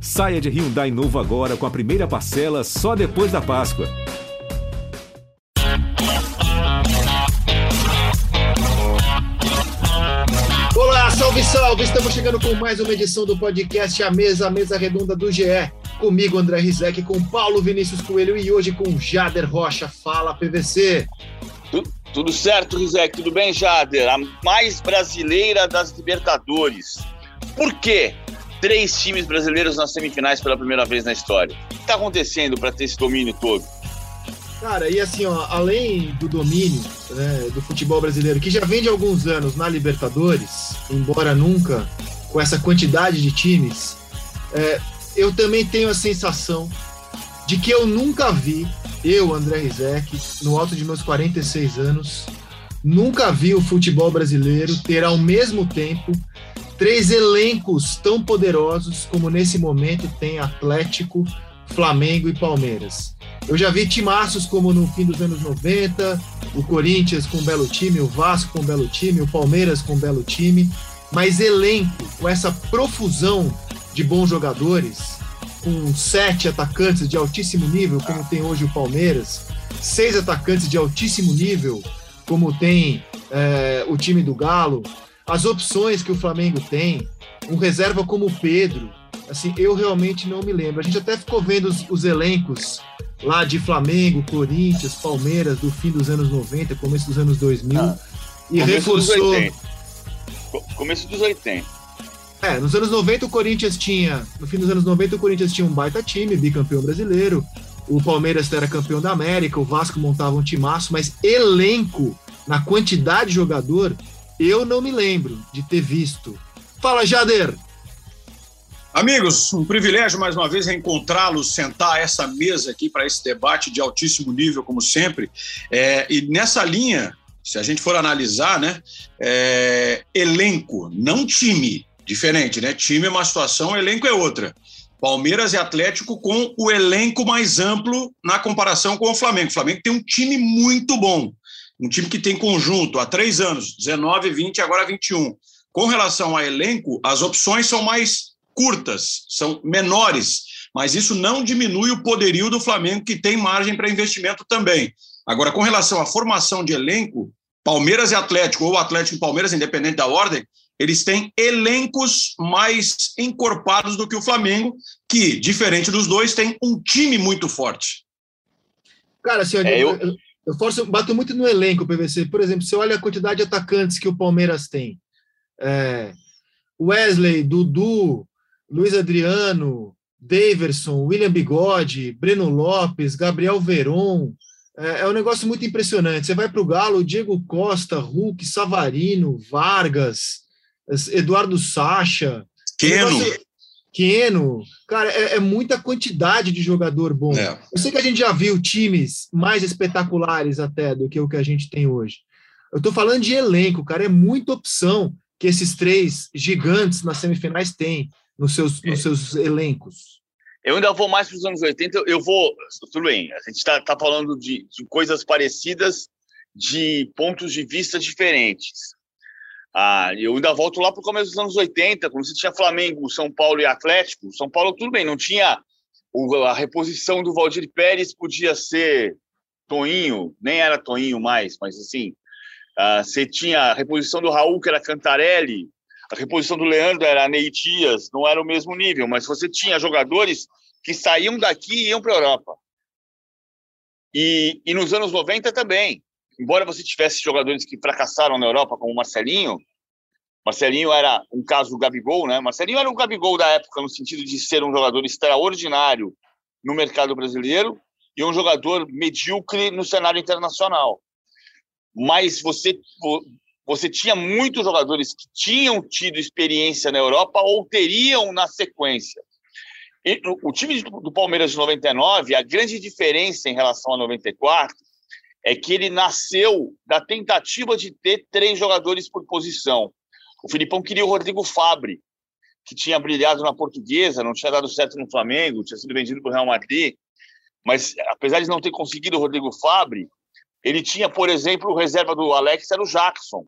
Saia de Hyundai novo agora com a primeira parcela só depois da Páscoa. Olá, salve, salve! Estamos chegando com mais uma edição do podcast A Mesa, a Mesa Redonda do GE. Comigo, André Rizek, com Paulo Vinícius Coelho e hoje com Jader Rocha. Fala, PVC! Tudo, tudo certo, Rizek? Tudo bem, Jader? A mais brasileira das Libertadores. Por quê? Três times brasileiros nas semifinais pela primeira vez na história. O que está acontecendo para ter esse domínio todo? Cara, e assim, ó, além do domínio né, do futebol brasileiro, que já vem de alguns anos na Libertadores, embora nunca com essa quantidade de times, é, eu também tenho a sensação de que eu nunca vi, eu, André Rizek, no alto de meus 46 anos, nunca vi o futebol brasileiro ter ao mesmo tempo três elencos tão poderosos como nesse momento tem Atlético, Flamengo e Palmeiras. Eu já vi timaços como no fim dos anos 90, o Corinthians com um belo time, o Vasco com um belo time, o Palmeiras com um belo time, mas elenco com essa profusão de bons jogadores, com sete atacantes de altíssimo nível, como tem hoje o Palmeiras, seis atacantes de altíssimo nível, como tem é, o time do Galo, as opções que o Flamengo tem, um reserva como o Pedro, assim, eu realmente não me lembro. A gente até ficou vendo os, os elencos lá de Flamengo, Corinthians, Palmeiras, do fim dos anos 90, começo dos anos 2000, ah, e reforçou. Começo dos 80. É, nos anos 90 o Corinthians tinha, no fim dos anos 90 o Corinthians tinha um baita time, bicampeão brasileiro, o Palmeiras era campeão da América, o Vasco montava um timaço, mas elenco, na quantidade de jogador, eu não me lembro de ter visto. Fala, Jader! Amigos, um privilégio mais uma vez reencontrá-los, sentar essa mesa aqui para esse debate de altíssimo nível, como sempre. É, e nessa linha, se a gente for analisar, né, é, elenco, não time, diferente, né? Time é uma situação, elenco é outra. Palmeiras e Atlético com o elenco mais amplo na comparação com o Flamengo. O Flamengo tem um time muito bom, um time que tem conjunto há três anos, 19, 20 agora 21. Com relação a elenco, as opções são mais curtas, são menores, mas isso não diminui o poderio do Flamengo, que tem margem para investimento também. Agora, com relação à formação de elenco, Palmeiras e Atlético, ou Atlético e Palmeiras, independente da ordem, eles têm elencos mais encorpados do que o Flamengo, que, diferente dos dois, tem um time muito forte. Cara, senhor, é, eu... eu, eu forço, bato muito no elenco, PVC. Por exemplo, você olha a quantidade de atacantes que o Palmeiras tem. É, Wesley, Dudu, Luiz Adriano, Daverson, William Bigode, Breno Lopes, Gabriel Veron. É, é um negócio muito impressionante. Você vai para o Galo, Diego Costa, Hulk, Savarino, Vargas, Eduardo Sacha. Keno. Keno. Cara, é, é, muita quantidade de jogador bom. É. Eu sei que a gente já viu times mais espetaculares até do que o que a gente tem hoje. Eu estou falando de elenco, cara. É muita opção que esses três gigantes nas semifinais têm nos seus, nos seus elencos? Eu ainda vou mais para os anos 80. Eu vou. Tudo bem, a gente está tá falando de, de, coisas parecidas, de pontos de vista diferentes. Ah, eu ainda volto lá para o começo dos anos 80, quando você tinha Flamengo, São Paulo e Atlético. São Paulo, tudo bem, não tinha. a reposição do Valdir Pérez podia ser Toinho, nem era Toinho mais, mas assim. Ah, você tinha a reposição do Raul, que era Cantarelli, a reposição do Leandro era Neitias, não era o mesmo nível, mas você tinha jogadores que saíam daqui e iam para a Europa. E, e nos anos 90 também. Embora você tivesse jogadores que fracassaram na Europa, como o Marcelinho, Marcelinho era um caso Gabigol, né? Marcelinho era o Gabigol da época, no sentido de ser um jogador extraordinário no mercado brasileiro e um jogador medíocre no cenário internacional. Mas você você tinha muitos jogadores que tinham tido experiência na Europa ou teriam na sequência. E, o time do Palmeiras de 99, a grande diferença em relação a 94 é que ele nasceu da tentativa de ter três jogadores por posição. O Filipão queria o Rodrigo Fabre, que tinha brilhado na Portuguesa, não tinha dado certo no Flamengo, tinha sido vendido para o Real Madrid, mas apesar de não ter conseguido o Rodrigo Fabre, ele tinha, por exemplo, o reserva do Alex era o Jackson,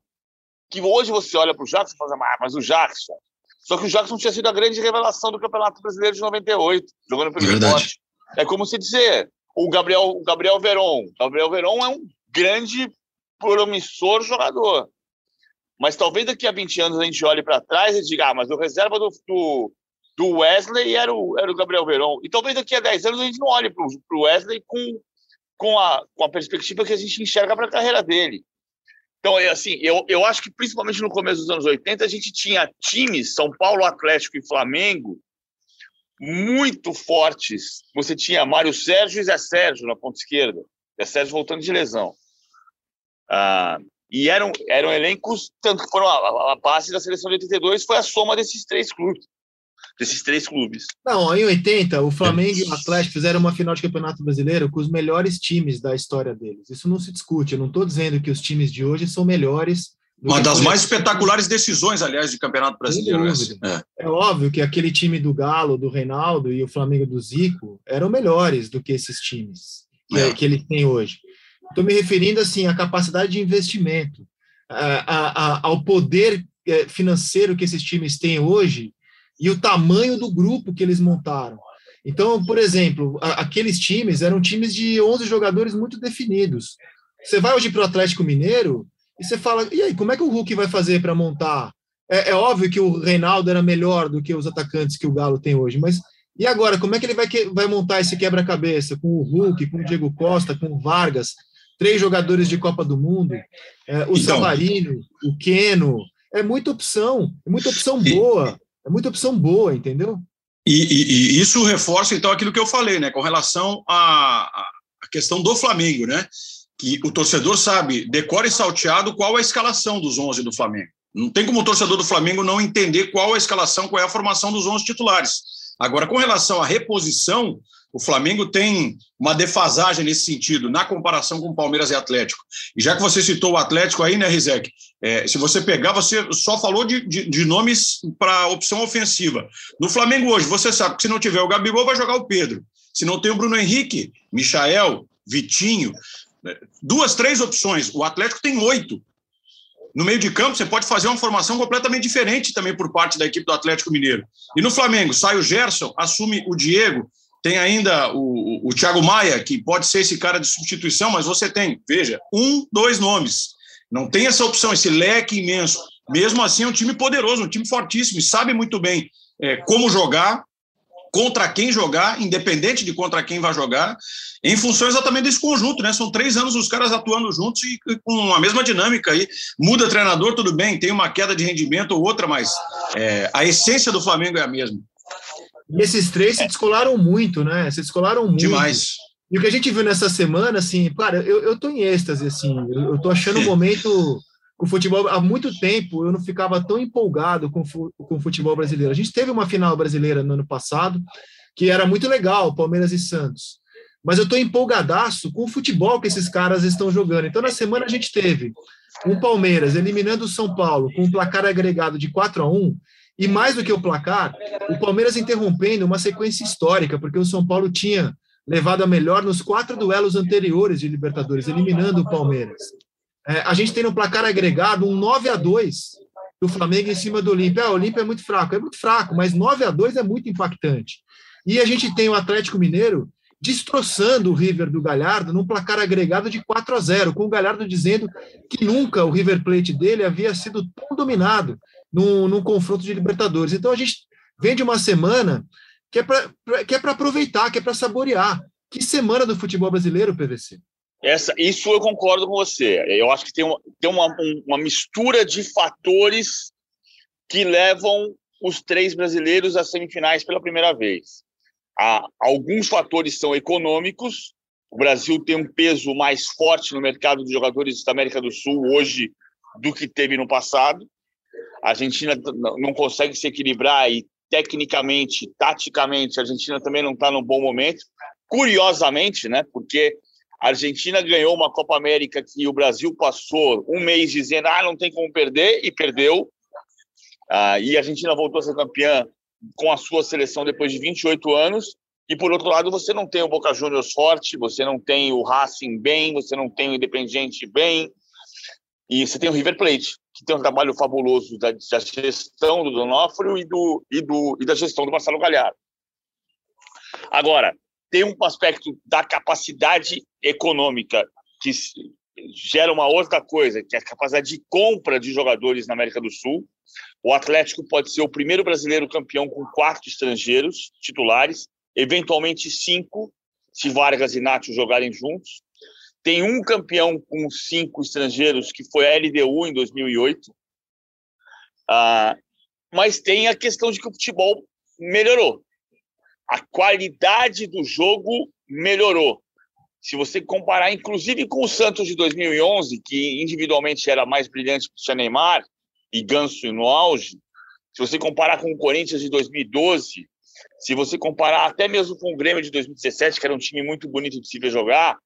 que hoje você olha para o Jackson e fala, ah, mas o Jackson, Só que o Jackson tinha sido a grande revelação do Campeonato Brasileiro de 98, jogando pelo esporte. É como se dizer, o Gabriel, o Gabriel Veron. Gabriel Veron é um grande promissor jogador. Mas talvez daqui a 20 anos a gente olhe para trás e diga, ah, mas o reserva do, do, do, Wesley era o, era o Gabriel Veron. E talvez daqui a 10 anos a gente não olhe para o Wesley com, com, a, com a perspectiva que a gente enxerga para a carreira dele. Então, é assim, eu, eu acho que principalmente no começo dos anos 80, a gente tinha times, São Paulo, Atlético e Flamengo, muito fortes. Você tinha Mário Sérgio e Zé Sérgio na ponta esquerda. Zé Sérgio voltando de lesão. Ah, e eram, eram elencos, tanto que foram a, a base da seleção de 82 foi a soma desses três clubes. Desses três clubes. Não, em 80, o Flamengo e o Atlético fizeram uma final de campeonato brasileiro com os melhores times da história deles. Isso não se discute. Eu não estou dizendo que os times de hoje são melhores. Uma das mais espetaculares decisões, aliás, de campeonato brasileiro. É. é óbvio que aquele time do Galo, do Reinaldo e o Flamengo do Zico eram melhores do que esses times que, é. que ele tem hoje. Estou me referindo assim à capacidade de investimento, a, a, ao poder é, financeiro que esses times têm hoje e o tamanho do grupo que eles montaram. Então, por exemplo, aqueles times eram times de 11 jogadores muito definidos. Você vai hoje para o Atlético Mineiro e você fala, e aí, como é que o Hulk vai fazer para montar? É, é, óbvio que o Reinaldo era melhor do que os atacantes que o Galo tem hoje, mas e agora, como é que ele vai, vai montar esse quebra-cabeça com o Hulk, com o Diego Costa, com o Vargas, três jogadores de Copa do Mundo, é, o então, Savarino, o Keno, é muita opção, é muita opção boa, é muita opção boa, entendeu? E, e, e isso reforça então aquilo que eu falei, né, com relação à, à questão do Flamengo, né, que o torcedor sabe, decora e salteado, qual é a escalação dos 11 do Flamengo. Não tem como o torcedor do Flamengo não entender qual é a escalação, qual é a formação dos 11 titulares. Agora, com relação à reposição, o Flamengo tem uma defasagem nesse sentido, na comparação com Palmeiras e Atlético. E já que você citou o Atlético aí, né, Rizek? É, se você pegar, você só falou de, de, de nomes para opção ofensiva. No Flamengo hoje, você sabe que se não tiver o Gabigol, vai jogar o Pedro. Se não tem o Bruno Henrique, Michael, Vitinho, duas, três opções. O Atlético tem oito. No meio de campo, você pode fazer uma formação completamente diferente também por parte da equipe do Atlético Mineiro. E no Flamengo, sai o Gerson, assume o Diego, tem ainda o, o, Thiago Maia, que pode ser esse cara de substituição, mas você tem, veja, um, dois nomes. Não tem essa opção, esse leque imenso. Mesmo assim, é um time poderoso, um time fortíssimo, e sabe muito bem é, como jogar, contra quem jogar, independente de contra quem vai jogar, em função exatamente desse conjunto, né? São três anos os caras atuando juntos e, e com a mesma dinâmica aí. Muda treinador, tudo bem, tem uma queda de rendimento ou outra, mas é, a essência do Flamengo é a mesma. E esses três se descolaram muito, né? Se descolaram muito. Demais. E o que a gente viu nessa semana, assim, claro, eu, eu tô em êxtase, assim, eu, eu tô achando o um momento com o futebol, há muito tempo eu não ficava tão empolgado com, com o futebol brasileiro. A gente teve uma final brasileira no ano passado, que era muito legal, Palmeiras e Santos. Mas eu estou empolgadaço com o futebol que esses caras estão jogando. Então, na semana a gente teve o Palmeiras eliminando o São Paulo com um placar agregado de 4 a 1 e mais do que o placar, o Palmeiras interrompendo uma sequência histórica, porque o São Paulo tinha levado a melhor nos quatro duelos anteriores de Libertadores, eliminando o Palmeiras. É, a gente tem no placar agregado um 9 a 2 do Flamengo em cima do Olímpia. Ah, o Olímpia é muito fraco, é muito fraco, mas 9 a 2 é muito impactante. E a gente tem o Atlético Mineiro destroçando o River do Galhardo num placar agregado de 4 a 0, com o Galhardo dizendo que nunca o River Plate dele havia sido tão dominado num, num confronto de Libertadores. Então a gente vem de uma semana que é para aproveitar, que é para saborear. Que semana do futebol brasileiro, PVC? Essa, isso eu concordo com você. Eu acho que tem, uma, tem uma, uma mistura de fatores que levam os três brasileiros às semifinais pela primeira vez. Há, alguns fatores são econômicos. O Brasil tem um peso mais forte no mercado de jogadores da América do Sul hoje do que teve no passado. A Argentina não consegue se equilibrar e tecnicamente, taticamente, a Argentina também não está num bom momento. Curiosamente, né? Porque a Argentina ganhou uma Copa América que o Brasil passou um mês dizendo ah, não tem como perder, e perdeu. Ah, e a Argentina voltou a ser campeã com a sua seleção depois de 28 anos. E, por outro lado, você não tem o Boca Juniors forte, você não tem o Racing bem, você não tem o Independiente bem, e você tem o River Plate, que tem um trabalho fabuloso da, da gestão do Donofrio e, do, e, do, e da gestão do Marcelo Galhardo. Agora, tem um aspecto da capacidade econômica que gera uma outra coisa, que é a capacidade de compra de jogadores na América do Sul. O Atlético pode ser o primeiro brasileiro campeão com quatro estrangeiros titulares, eventualmente cinco, se Vargas e Nacho jogarem juntos. Tem um campeão com cinco estrangeiros, que foi a LDU em 2008. Ah, mas tem a questão de que o futebol melhorou. A qualidade do jogo melhorou. Se você comparar, inclusive, com o Santos de 2011, que individualmente era mais brilhante que o Neymar e Ganso no auge, se você comparar com o Corinthians de 2012, se você comparar até mesmo com o Grêmio de 2017, que era um time muito bonito de se ver jogar,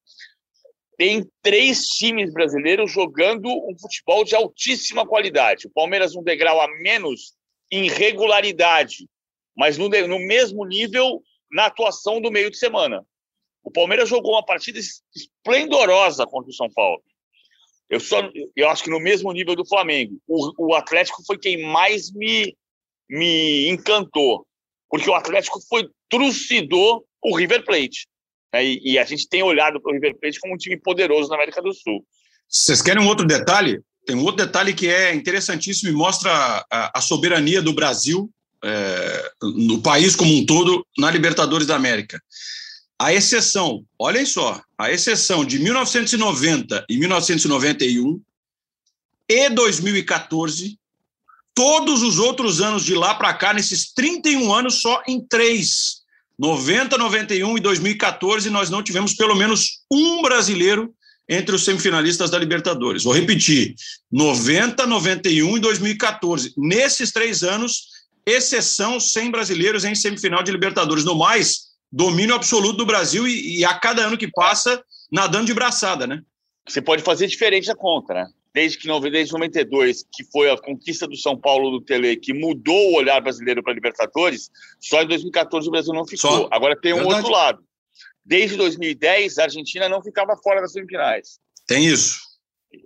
tem três times brasileiros jogando um futebol de altíssima qualidade. O Palmeiras um degrau a menos em regularidade, mas no, no mesmo nível na atuação do meio de semana. O Palmeiras jogou uma partida esplendorosa contra o São Paulo. Eu, só, eu acho que no mesmo nível do Flamengo. O, o Atlético foi quem mais me, me encantou, porque o Atlético foi trucidou o River Plate. Né? E, e, a gente tem olhado para o River Plate como um time poderoso na América do Sul. Vocês querem um outro detalhe? Tem um outro detalhe que é interessantíssimo e mostra a, a soberania do Brasil é, no país como um todo na Libertadores da América. A exceção, olhem só, a exceção de 1990 e 1991 e 2014, todos os outros anos de lá para cá, nesses 31 anos, só em três. 90, 91 e 2014, nós não tivemos pelo menos um brasileiro entre os semifinalistas da Libertadores. Vou repetir: 90, 91 e 2014. Nesses três anos, exceção sem brasileiros em semifinal de Libertadores. No mais, domínio absoluto do Brasil e, e, a cada ano que passa, nadando de braçada, né? Você pode fazer diferente a conta, né? Desde que desde 92, que foi a conquista do São Paulo do Tele, que mudou o olhar brasileiro para Libertadores, só em 2014 o Brasil não ficou. Só. Agora tem um Verdade. outro lado. Desde 2010, a Argentina não ficava fora das semifinais. Tem isso.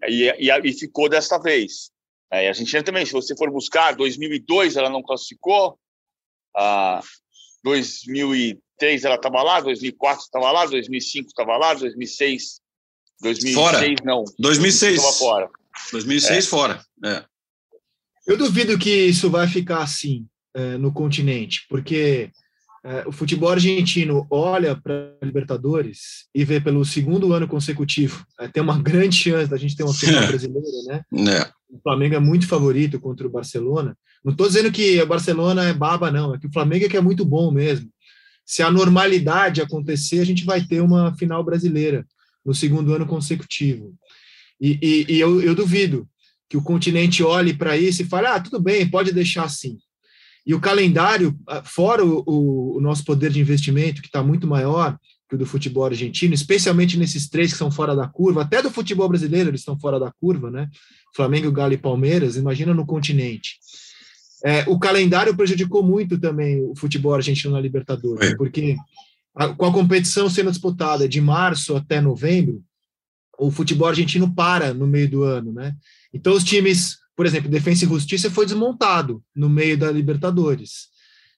E, e, e ficou desta vez. É, a Argentina também, se você for buscar, 2002 ela não classificou, ah, 2003 ela estava lá, 2004 estava lá, 2005 estava lá, 2006 2006 fora. não. 2006 estava fora. 2006 é. fora. É. Eu duvido que isso vai ficar assim é, no continente, porque é, o futebol argentino olha para a Libertadores e vê pelo segundo ano consecutivo, é, tem uma grande chance da gente ter uma final brasileira, né? Flamengo é muito favorito contra o Barcelona. Não estou dizendo que o Barcelona é baba, não, é que o Flamengo é que é muito bom mesmo. Se a normalidade acontecer, a gente vai ter uma final brasileira no segundo ano consecutivo. E, e, e eu, eu duvido que o continente olhe para isso e fale: ah, tudo bem, pode deixar assim. E o calendário, ah, fora o, o, o nosso poder de investimento, que está muito maior que o do futebol argentino, especialmente nesses três que são fora da curva, até do futebol brasileiro eles estão fora da curva, né? Flamengo, Galo e Palmeiras, imagina no continente. É, o calendário prejudicou muito também o futebol argentino na Libertadores, é. porque a, com a competição sendo disputada de março até novembro, o futebol argentino para no meio do ano, né? Então os times por exemplo, Defensa e Justiça foi desmontado no meio da Libertadores.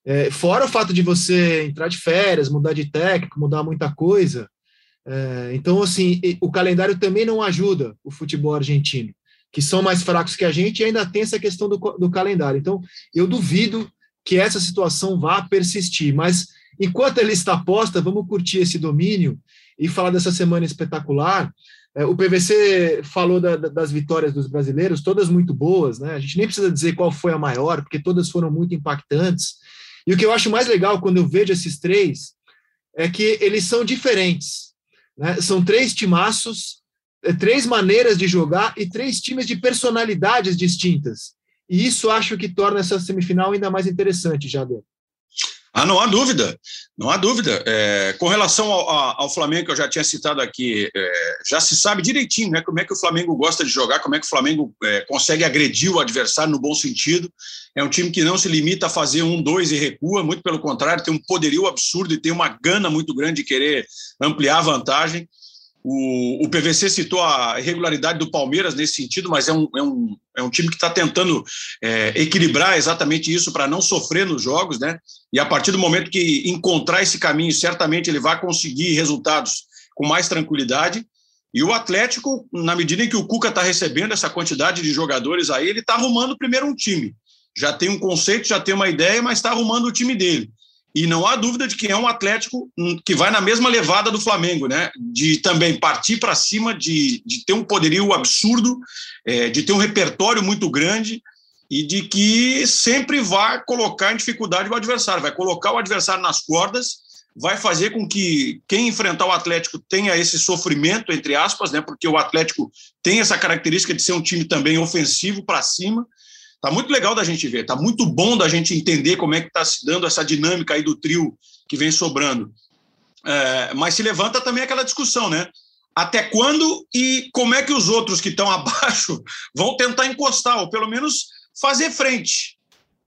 É, fora o fato de você entrar de férias, mudar de técnico, mudar muita coisa. É, então, assim, o calendário também não ajuda o futebol argentino, que são mais fracos que a gente e ainda tem essa questão do, do calendário. Então, eu duvido que essa situação vá persistir, mas enquanto ele está posta, vamos curtir esse domínio e falar dessa semana espetacular. É, o PVC falou da, das vitórias dos brasileiros, todas muito boas, né? A gente nem precisa dizer qual foi a maior, porque todas foram muito impactantes. E o que eu acho mais legal quando eu vejo esses três é que eles são diferentes. Né? São três timaços, é, três maneiras de jogar e três times de personalidades distintas. E isso acho que torna essa semifinal ainda mais interessante, Jader. Ah, não há dúvida, não há dúvida. É, com relação ao, ao, Flamengo, que eu já tinha citado aqui, é, já se sabe direitinho né, como é que o Flamengo gosta de jogar, como é que o Flamengo é, consegue agredir o adversário no bom sentido. É um time que não se limita a fazer um, dois e recua, muito pelo contrário, tem um poderio absurdo e tem uma gana muito grande de querer ampliar a vantagem. O, o PVC citou a irregularidade do Palmeiras nesse sentido, mas é um, é um, é um time que está tentando é, equilibrar exatamente isso para não sofrer nos jogos, né? E a partir do momento que encontrar esse caminho, certamente ele vai conseguir resultados com mais tranquilidade. E o Atlético, na medida em que o Cuca está recebendo essa quantidade de jogadores aí, ele está arrumando primeiro um time. Já tem um conceito, já tem uma ideia, mas está arrumando o time dele. E não há dúvida de que é um Atlético hum, que vai na mesma levada do Flamengo, né? De também partir para cima, de, de ter um poderio absurdo, é, de ter um repertório muito grande e de que sempre vai colocar em dificuldade o adversário, vai colocar o adversário nas cordas, vai fazer com que quem enfrentar o Atlético tenha esse sofrimento, entre aspas, né? Porque o Atlético tem essa característica de ser um time também ofensivo para cima Tá muito legal da gente ver, tá muito bom da gente entender como é que está se dando essa dinâmica aí do trio que vem sobrando. É, mas se levanta também aquela discussão, né? Até quando e como é que os outros que estão abaixo vão tentar encostar, ou pelo menos fazer frente.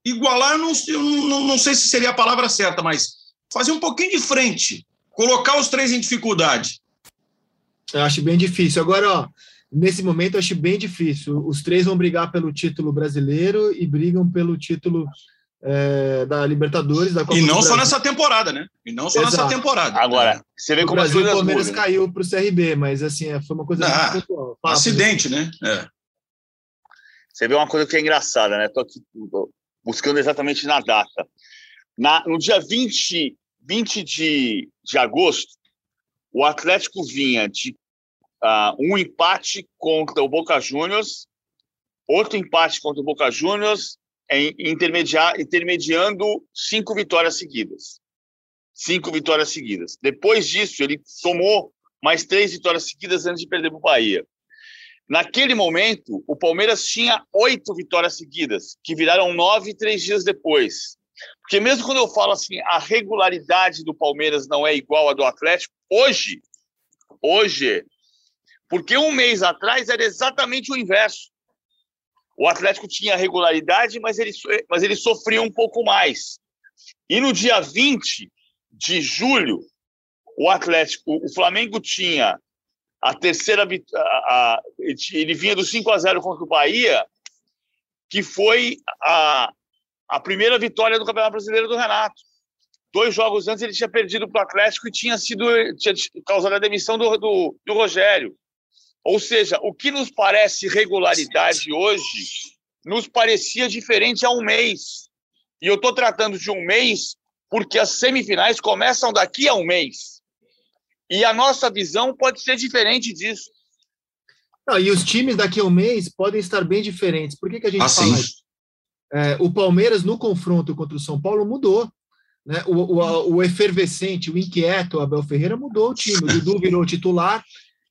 Igualar, não, não, não sei se seria a palavra certa, mas fazer um pouquinho de frente, colocar os três em dificuldade. Eu acho bem difícil. Agora, ó, nesse momento, acho bem difícil. Os três vão brigar pelo título brasileiro e brigam pelo título é, da Libertadores, da Copa E não só nessa temporada, né? E não só Exato. nessa temporada. Agora, você vê como o Brasil, o Palmeiras caiu para o CRB, mas assim, é, foi uma coisa ah, muito Acidente, né? É. Você vê uma coisa que é engraçada, né? Estou aqui buscando exatamente na data. Na, no dia 20, 20 de, de agosto, o Atlético vinha de uh, um empate contra o Boca Juniors, outro empate contra o Boca Juniors, intermediando cinco vitórias seguidas. Cinco vitórias seguidas. Depois disso, ele tomou mais três vitórias seguidas antes de perder para o Bahia. Naquele momento, o Palmeiras tinha oito vitórias seguidas, que viraram nove três dias depois. Porque mesmo quando eu falo assim, a regularidade do Palmeiras não é igual à do Atlético, hoje, hoje porque um mês atrás era exatamente o inverso. O Atlético tinha regularidade, mas ele, mas ele sofria um pouco mais. E no dia 20 de julho, o Atlético, o Flamengo tinha a terceira a, a, ele vinha do 5 a 0 contra o Bahia, que foi a, a primeira vitória do Campeonato Brasileiro do Renato. Dois jogos antes ele tinha perdido para o Atlético e tinha sido tinha causado a demissão do, do, do Rogério. Ou seja, o que nos parece regularidade hoje nos parecia diferente há um mês. E eu estou tratando de um mês porque as semifinais começam daqui a um mês. E a nossa visão pode ser diferente disso. Não, e os times daqui a um mês podem estar bem diferentes. Por que, que a gente assim? fala isso? É, o Palmeiras, no confronto contra o São Paulo, mudou. Né? O, o, o efervescente, o inquieto, o Abel Ferreira mudou o time. O Dudu virou titular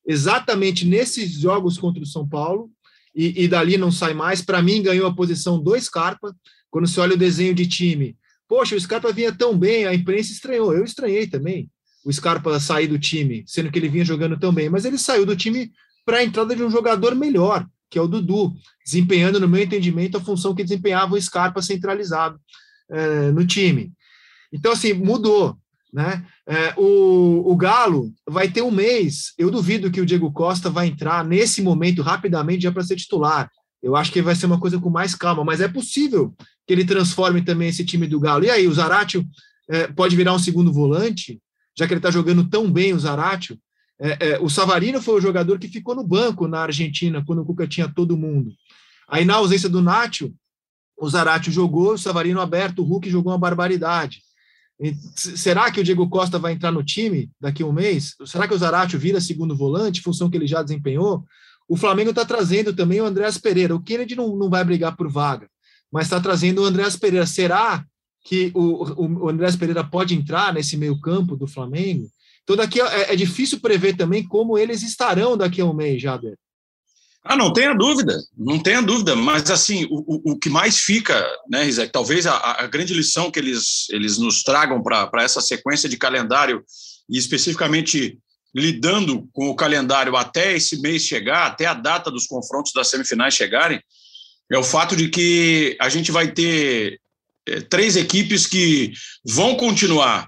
exatamente nesses jogos contra o São Paulo, e, e dali não sai mais. Para mim, ganhou a posição do Scarpa. Quando você olha o desenho de time, poxa, o Scarpa vinha tão bem, a imprensa estranhou. Eu estranhei também o Scarpa sair do time, sendo que ele vinha jogando tão bem, mas ele saiu do time para a entrada de um jogador melhor, que é o Dudu, desempenhando, no meu entendimento, a função que desempenhava o Scarpa centralizado é, no time. Então, assim, mudou. Né? É, o, o Galo vai ter um mês. Eu duvido que o Diego Costa vai entrar nesse momento rapidamente já para ser titular. Eu acho que vai ser uma coisa com mais calma, mas é possível que ele transforme também esse time do Galo. E aí, o Zaratio é, pode virar um segundo volante, já que ele está jogando tão bem o Zaratio. É, é, o Savarino foi o jogador que ficou no banco na Argentina, quando o Cuca tinha todo mundo. Aí, na ausência do Nacho, o Zaratio jogou, o Savarino aberto, o Hulk jogou uma barbaridade. Será que o Diego Costa vai entrar no time daqui a um mês? Será que o Zaratio vira segundo volante, função que ele já desempenhou? O Flamengo está trazendo também o Andréas Pereira. O Kennedy não, não vai brigar por vaga, mas está trazendo o Andréas Pereira. Será que o, o, o Andréas Pereira pode entrar nesse meio campo do Flamengo? Então, daqui é, é difícil prever também como eles estarão daqui a um mês, Jader. Ah, não tenha dúvida, não tenha dúvida, mas assim, o, o, que mais fica, né, Rizek, talvez a, a, grande lição que eles, eles nos tragam para essa sequência de calendário, e especificamente lidando com o calendário até esse mês chegar, até a data dos confrontos das semifinais chegarem, é o fato de que a gente vai ter é, três equipes que vão continuar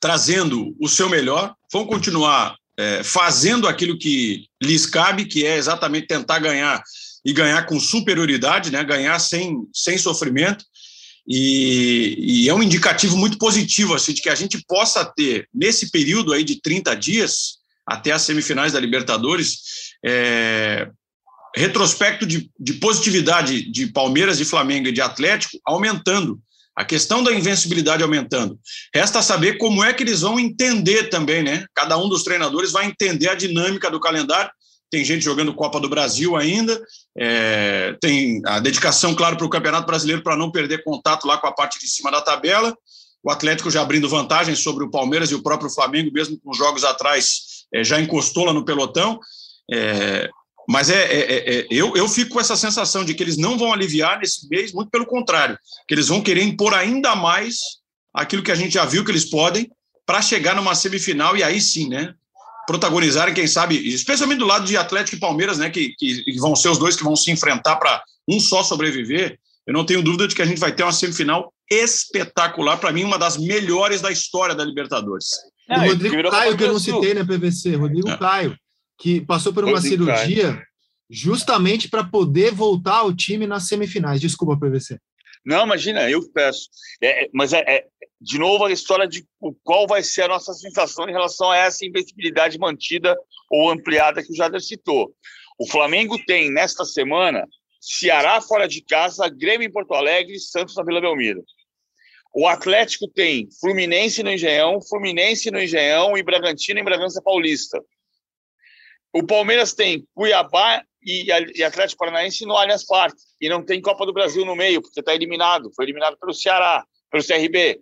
trazendo o seu melhor, vão continuar é, fazendo aquilo que lhes cabe, que é exatamente tentar ganhar e ganhar com superioridade, né? ganhar sem, sem sofrimento. E, e, é um indicativo muito positivo assim, de que a gente possa ter, nesse período aí de 30 dias, até as semifinais da Libertadores, é, retrospecto de, de positividade de Palmeiras, de Flamengo e de Atlético aumentando. A questão da invencibilidade aumentando. Resta saber como é que eles vão entender também, né? Cada um dos treinadores vai entender a dinâmica do calendário. Tem gente jogando Copa do Brasil ainda, é, tem a dedicação, claro, para o Campeonato Brasileiro para não perder contato lá com a parte de cima da tabela. O Atlético já abrindo vantagem sobre o Palmeiras e o próprio Flamengo, mesmo com jogos atrás, é, já encostou lá no pelotão. É, mas é, é, é, é, eu, eu fico com essa sensação de que eles não vão aliviar nesse mês, muito pelo contrário, que eles vão querer impor ainda mais aquilo que a gente já viu que eles podem para chegar numa semifinal e aí sim, né? Protagonizarem, quem sabe, especialmente do lado de Atlético e Palmeiras, né? Que, que vão ser os dois que vão se enfrentar para um só sobreviver. Eu não tenho dúvida de que a gente vai ter uma semifinal espetacular, para mim, uma das melhores da história da Libertadores. o Rodrigo Caio, que eu não citei na PVC, Rodrigo é. Caio que passou por uma cirurgia justamente para poder voltar ao time nas semifinais. Desculpa, PVC. Não, imagina, eu peço. É, é, mas é, é, de novo a história de qual vai ser a nossa sensação em relação a essa invencibilidade mantida ou ampliada que o Jader citou. O Flamengo tem, nesta semana, Ceará fora de casa, Grêmio em Porto Alegre Santos na Vila Belmiro. O Atlético tem Fluminense no Engenhão, Fluminense no Engenhão e Bragantino em Bragança Paulista. O Palmeiras tem Cuiabá e, Atlético Paranaense no Allianz Parque. E não tem Copa do Brasil no meio, porque está eliminado. Foi eliminado pelo Ceará, pelo CRB.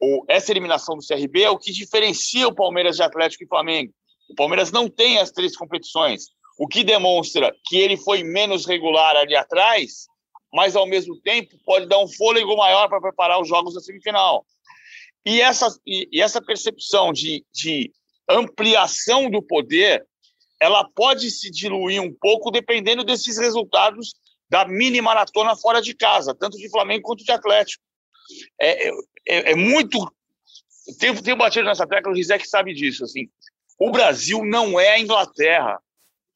O, essa eliminação do CRB é o que diferencia o Palmeiras de Atlético e Flamengo. O Palmeiras não tem as três competições, o que demonstra que ele foi menos regular ali atrás, mas ao mesmo tempo pode dar um fôlego maior para preparar os jogos da semifinal. E essa, e, e essa percepção de, de ampliação do poder, ela pode se diluir um pouco dependendo desses resultados da mini maratona fora de casa, tanto de Flamengo quanto de Atlético. É, é, é muito. Tenho, tenho batido nessa tecla, o Rizek sabe disso. Assim, o Brasil não é a Inglaterra.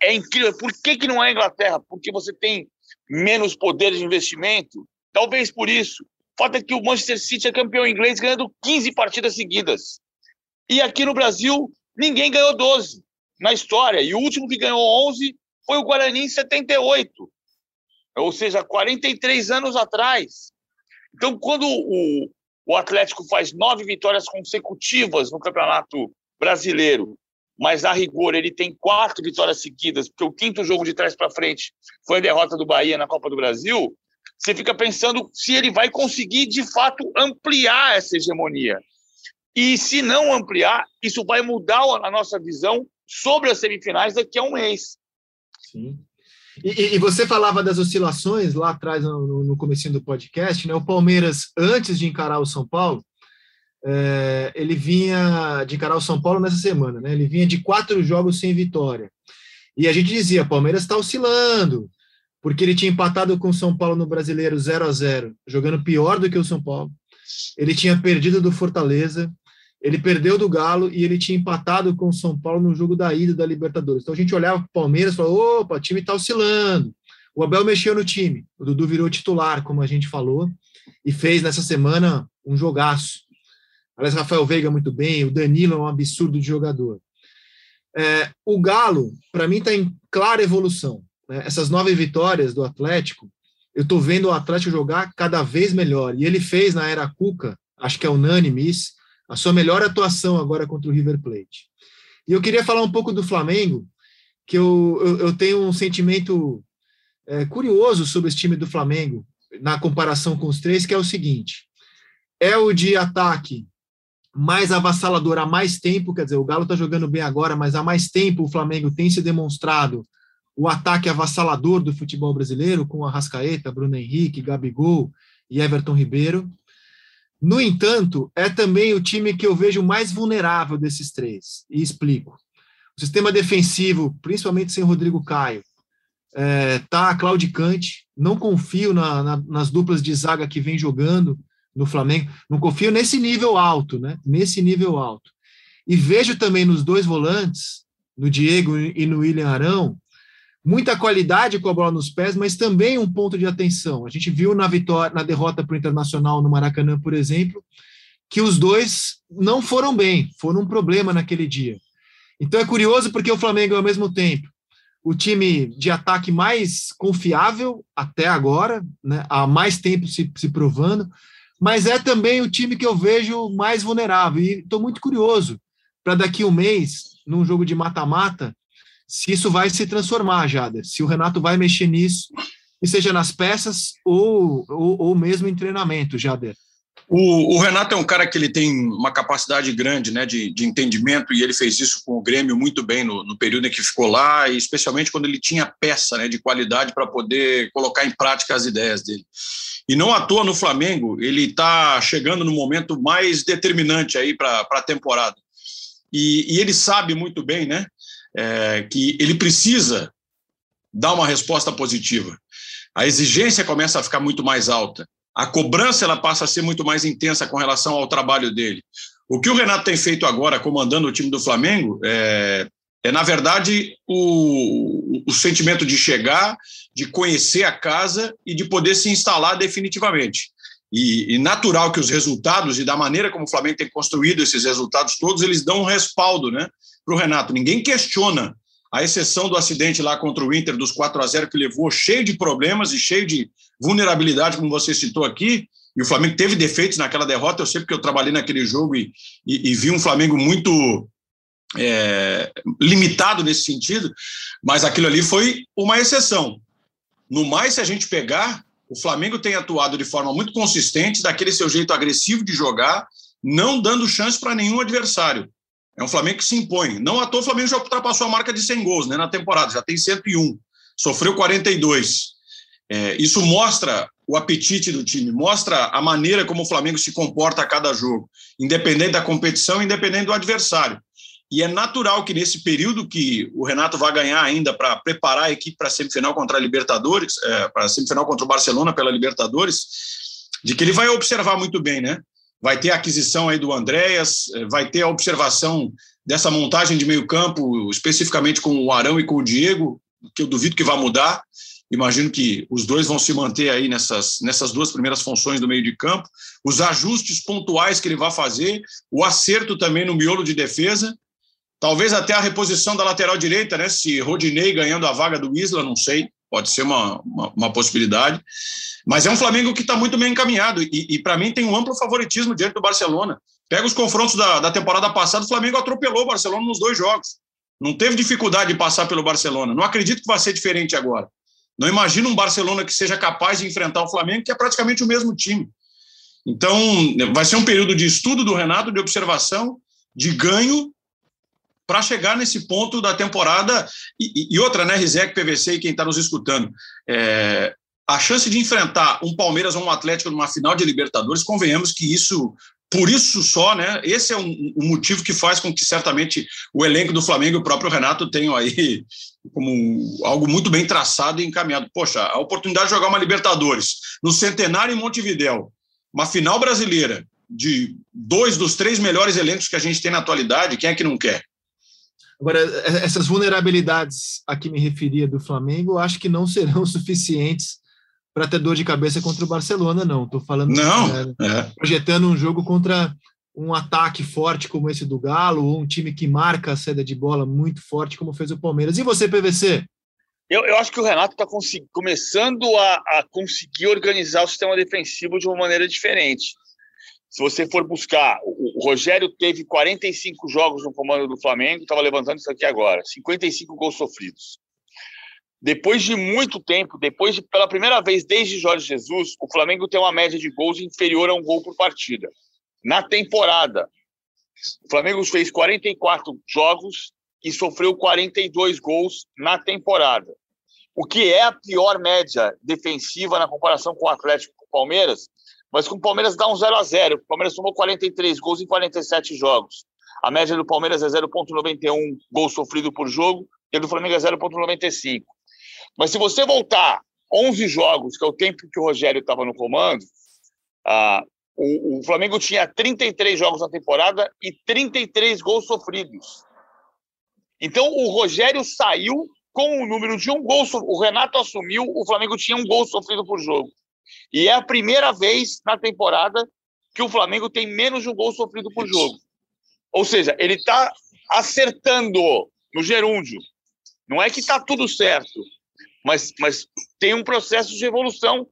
É incrível. Por que, que não é a Inglaterra? Porque você tem menos poder de investimento? Talvez por isso. Fato é que o Manchester City é campeão inglês ganhando 15 partidas seguidas. E aqui no Brasil, Ninguém ganhou 12 na história. E o último que ganhou 11 foi o Guarani em 78. Ou seja, 43 anos atrás. Então, quando o, o Atlético faz nove vitórias consecutivas no Campeonato Brasileiro, mas a rigor ele tem quatro vitórias seguidas, porque o quinto jogo de trás para frente foi a derrota do Bahia na Copa do Brasil, você fica pensando se ele vai conseguir de fato ampliar essa hegemonia. E se não ampliar, isso vai mudar a nossa visão sobre as semifinais daqui a um mês. Sim. E, e você falava das oscilações lá atrás, no, no começo do podcast, né? O Palmeiras, antes de encarar o São Paulo, é, ele vinha de encarar o São Paulo nessa semana, né? Ele vinha de quatro jogos sem vitória. E a gente dizia, Palmeiras está oscilando, porque ele tinha empatado com o São Paulo no Brasileiro 0 a 0 jogando pior do que o São Paulo. Ele tinha perdido do Fortaleza, ele perdeu do Galo e ele tinha empatado com o São Paulo no jogo da ida da Libertadores. Então a gente olhava para o Palmeiras e falou: opa, o time está oscilando. O Abel mexeu no time, o Dudu virou titular, como a gente falou, e fez nessa semana um jogaço. Aliás, Rafael Veiga muito bem, o Danilo é um absurdo de jogador. É, o Galo, para mim, está em clara evolução. Né? Essas nove vitórias do Atlético, eu estou vendo o Atlético jogar cada vez melhor. E ele fez na era Cuca, acho que é unânime isso, a sua melhor atuação agora contra o River Plate. E eu queria falar um pouco do Flamengo, que eu, eu, eu tenho um sentimento é, curioso sobre esse time do Flamengo, na comparação com os três, que é o seguinte: é o de ataque mais avassalador há mais tempo, quer dizer, o Galo está jogando bem agora, mas há mais tempo o Flamengo tem se demonstrado o ataque avassalador do futebol brasileiro, com Arrascaeta, Bruno Henrique, Gabigol e Everton Ribeiro. No entanto, é também o time que eu vejo mais vulnerável desses três, e explico. O sistema defensivo, principalmente sem Rodrigo Caio, está é, claudicante. Não confio na, na, nas duplas de zaga que vem jogando no Flamengo. Não confio nesse nível alto, né? Nesse nível alto. E vejo também nos dois volantes, no Diego e no William Arão, muita qualidade com a bola nos pés, mas também um ponto de atenção. A gente viu na vitória, na derrota para o Internacional no Maracanã, por exemplo, que os dois não foram bem, foram um problema naquele dia. Então é curioso porque o Flamengo, ao mesmo tempo, o time de ataque mais confiável até agora, né, há mais tempo se, se provando, mas é também o time que eu vejo mais vulnerável. E estou muito curioso para daqui um mês, num jogo de mata-mata, se isso vai se transformar, Jader, se o Renato vai mexer nisso, e seja nas peças ou, ou, ou mesmo em treinamento, Jader. O, o, Renato é um cara que ele tem uma capacidade grande né, de, de entendimento e ele fez isso com o Grêmio muito bem no, no período em que ficou lá, e especialmente quando ele tinha peça né, de qualidade para poder colocar em prática as ideias dele. E não à toa no Flamengo, ele está chegando no momento mais determinante aí para a temporada. E, e, ele sabe muito bem né, é, que ele precisa dar uma resposta positiva. A exigência começa a ficar muito mais alta a cobrança ela passa a ser muito mais intensa com relação ao trabalho dele. O que o Renato tem feito agora, comandando o time do Flamengo, é, é na verdade, o, o sentimento de chegar, de conhecer a casa e de poder se instalar definitivamente. E, e, natural que os resultados e da maneira como o Flamengo tem construído esses resultados todos, eles dão um respaldo né, para o Renato. Ninguém questiona a exceção do acidente lá contra o Inter dos 4 a 0 que levou cheio de problemas e cheio de vulnerabilidade, como você citou aqui, e o Flamengo teve defeitos naquela derrota, eu sei porque eu trabalhei naquele jogo e, e, e vi um Flamengo muito é, limitado nesse sentido, mas aquilo ali foi uma exceção. No mais, se a gente pegar, o Flamengo tem atuado de forma muito consistente, daquele seu jeito agressivo de jogar, não dando chance para nenhum adversário. É um Flamengo que se impõe. Não à toa o Flamengo já ultrapassou a marca de 100 gols né, na temporada, já tem 101. Sofreu 42. É, isso mostra o apetite do time, mostra a maneira como o Flamengo se comporta a cada jogo, independente da competição, independente do adversário. E é natural que nesse período que o Renato vai ganhar ainda para preparar a equipe para a semifinal contra a Libertadores, é, para a semifinal contra o Barcelona pela Libertadores, de que ele vai observar muito bem, né? vai ter a aquisição aí do Andréas, eh, vai ter a observação dessa montagem de meio campo, especificamente com o Arão e com o Diego, que eu duvido que vai mudar. Imagino que os dois vão se manter aí nessas, nessas duas primeiras funções do meio de campo. Os ajustes pontuais que ele vai fazer, o acerto também no miolo de defesa, talvez até a reposição da lateral direita, né? Se Rodinei ganhando a vaga do Isla, não sei, pode ser uma, uma, uma possibilidade. Mas é um Flamengo que está muito bem encaminhado e, e para mim tem um amplo favoritismo diante do Barcelona. Pega os confrontos da, da temporada passada, o Flamengo atropelou o Barcelona nos dois jogos. Não teve dificuldade de passar pelo Barcelona. Não acredito que vai ser diferente agora. Não imagino um Barcelona que seja capaz de enfrentar o Flamengo, que é praticamente o mesmo time. Então, vai ser um período de estudo do Renato, de observação, de ganho, para chegar nesse ponto da temporada. E, e outra, né, Rizek, PVC e quem está nos escutando. É, a chance de enfrentar um Palmeiras ou um Atlético numa final de Libertadores, convenhamos que isso, por isso só, né? Esse é um, um motivo que faz com que certamente o elenco do Flamengo e o próprio Renato tenham aí como algo muito bem traçado e encaminhado. Poxa, a oportunidade de jogar uma Libertadores no Centenário em Montevidéu, uma final brasileira de dois dos três melhores elencos que a gente tem na atualidade, quem é que não quer? Agora, essas vulnerabilidades a que me referia do Flamengo, acho que não serão suficientes para ter dor de cabeça contra o Barcelona, não. Estou falando não, é, é. projetando um jogo contra um ataque forte como esse do Galo, ou um time que marca a saída de bola muito forte, como fez o Palmeiras. E você, PVC? Eu, eu acho que o Renato está começando a, a conseguir organizar o sistema defensivo de uma maneira diferente. Se você for buscar, o, Rogério teve 45 jogos no comando do Flamengo, estava levantando isso aqui agora, 55 gols sofridos. Depois de muito tempo, depois de pela primeira vez desde Jorge Jesus, o Flamengo tem uma média de gols inferior a um gol por partida. Na temporada, o Flamengo fez 44 jogos e sofreu 42 gols na temporada. O que é a pior média defensiva na comparação com o Atlético e o Palmeiras, mas com o Palmeiras dá um 0 a 0 O Palmeiras tomou 43 gols em 47 jogos. A média do Palmeiras é 0,91 gols sofrido por jogo e a do Flamengo é 0,95. Mas se você voltar 11 jogos, que é o tempo que o Rogério estava no comando, ah, O, o, Flamengo tinha 33 jogos na temporada e 33 gols sofridos. Então o Rogério saiu com o número de um gol. O Renato assumiu, o Flamengo tinha um gol sofrido por jogo. E é a primeira vez na temporada que o Flamengo tem menos de um gol sofrido por jogo. Ou seja, ele está acertando no gerúndio. Não é que está tudo certo, mas, mas tem um processo de evolução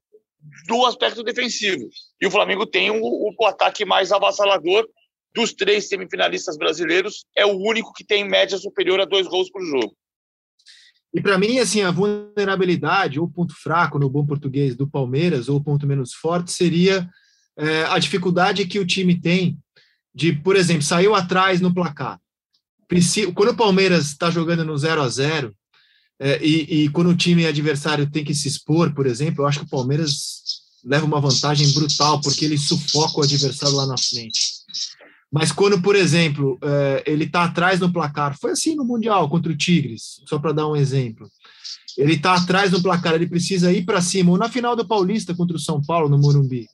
do aspecto defensivo. E o Flamengo tem o, o ataque mais avassalador dos três semifinalistas brasileiros, é o único que tem média superior a dois gols por jogo. E para mim, assim, a vulnerabilidade ou ponto fraco no bom português do Palmeiras ou ponto menos forte seria é, a dificuldade que o time tem de, por exemplo, saiu atrás no placar. Quando o Palmeiras está jogando no 0 a 0 é, e, e, quando o time adversário tem que se expor, por exemplo, eu acho que o Palmeiras leva uma vantagem brutal porque ele sufoca o adversário lá na frente. Mas quando, por exemplo, é, ele está atrás no placar, foi assim no Mundial contra o Tigres, só para dar um exemplo. Ele está atrás no placar, ele precisa ir para cima, ou na final do Paulista contra o São Paulo, no Morumbi.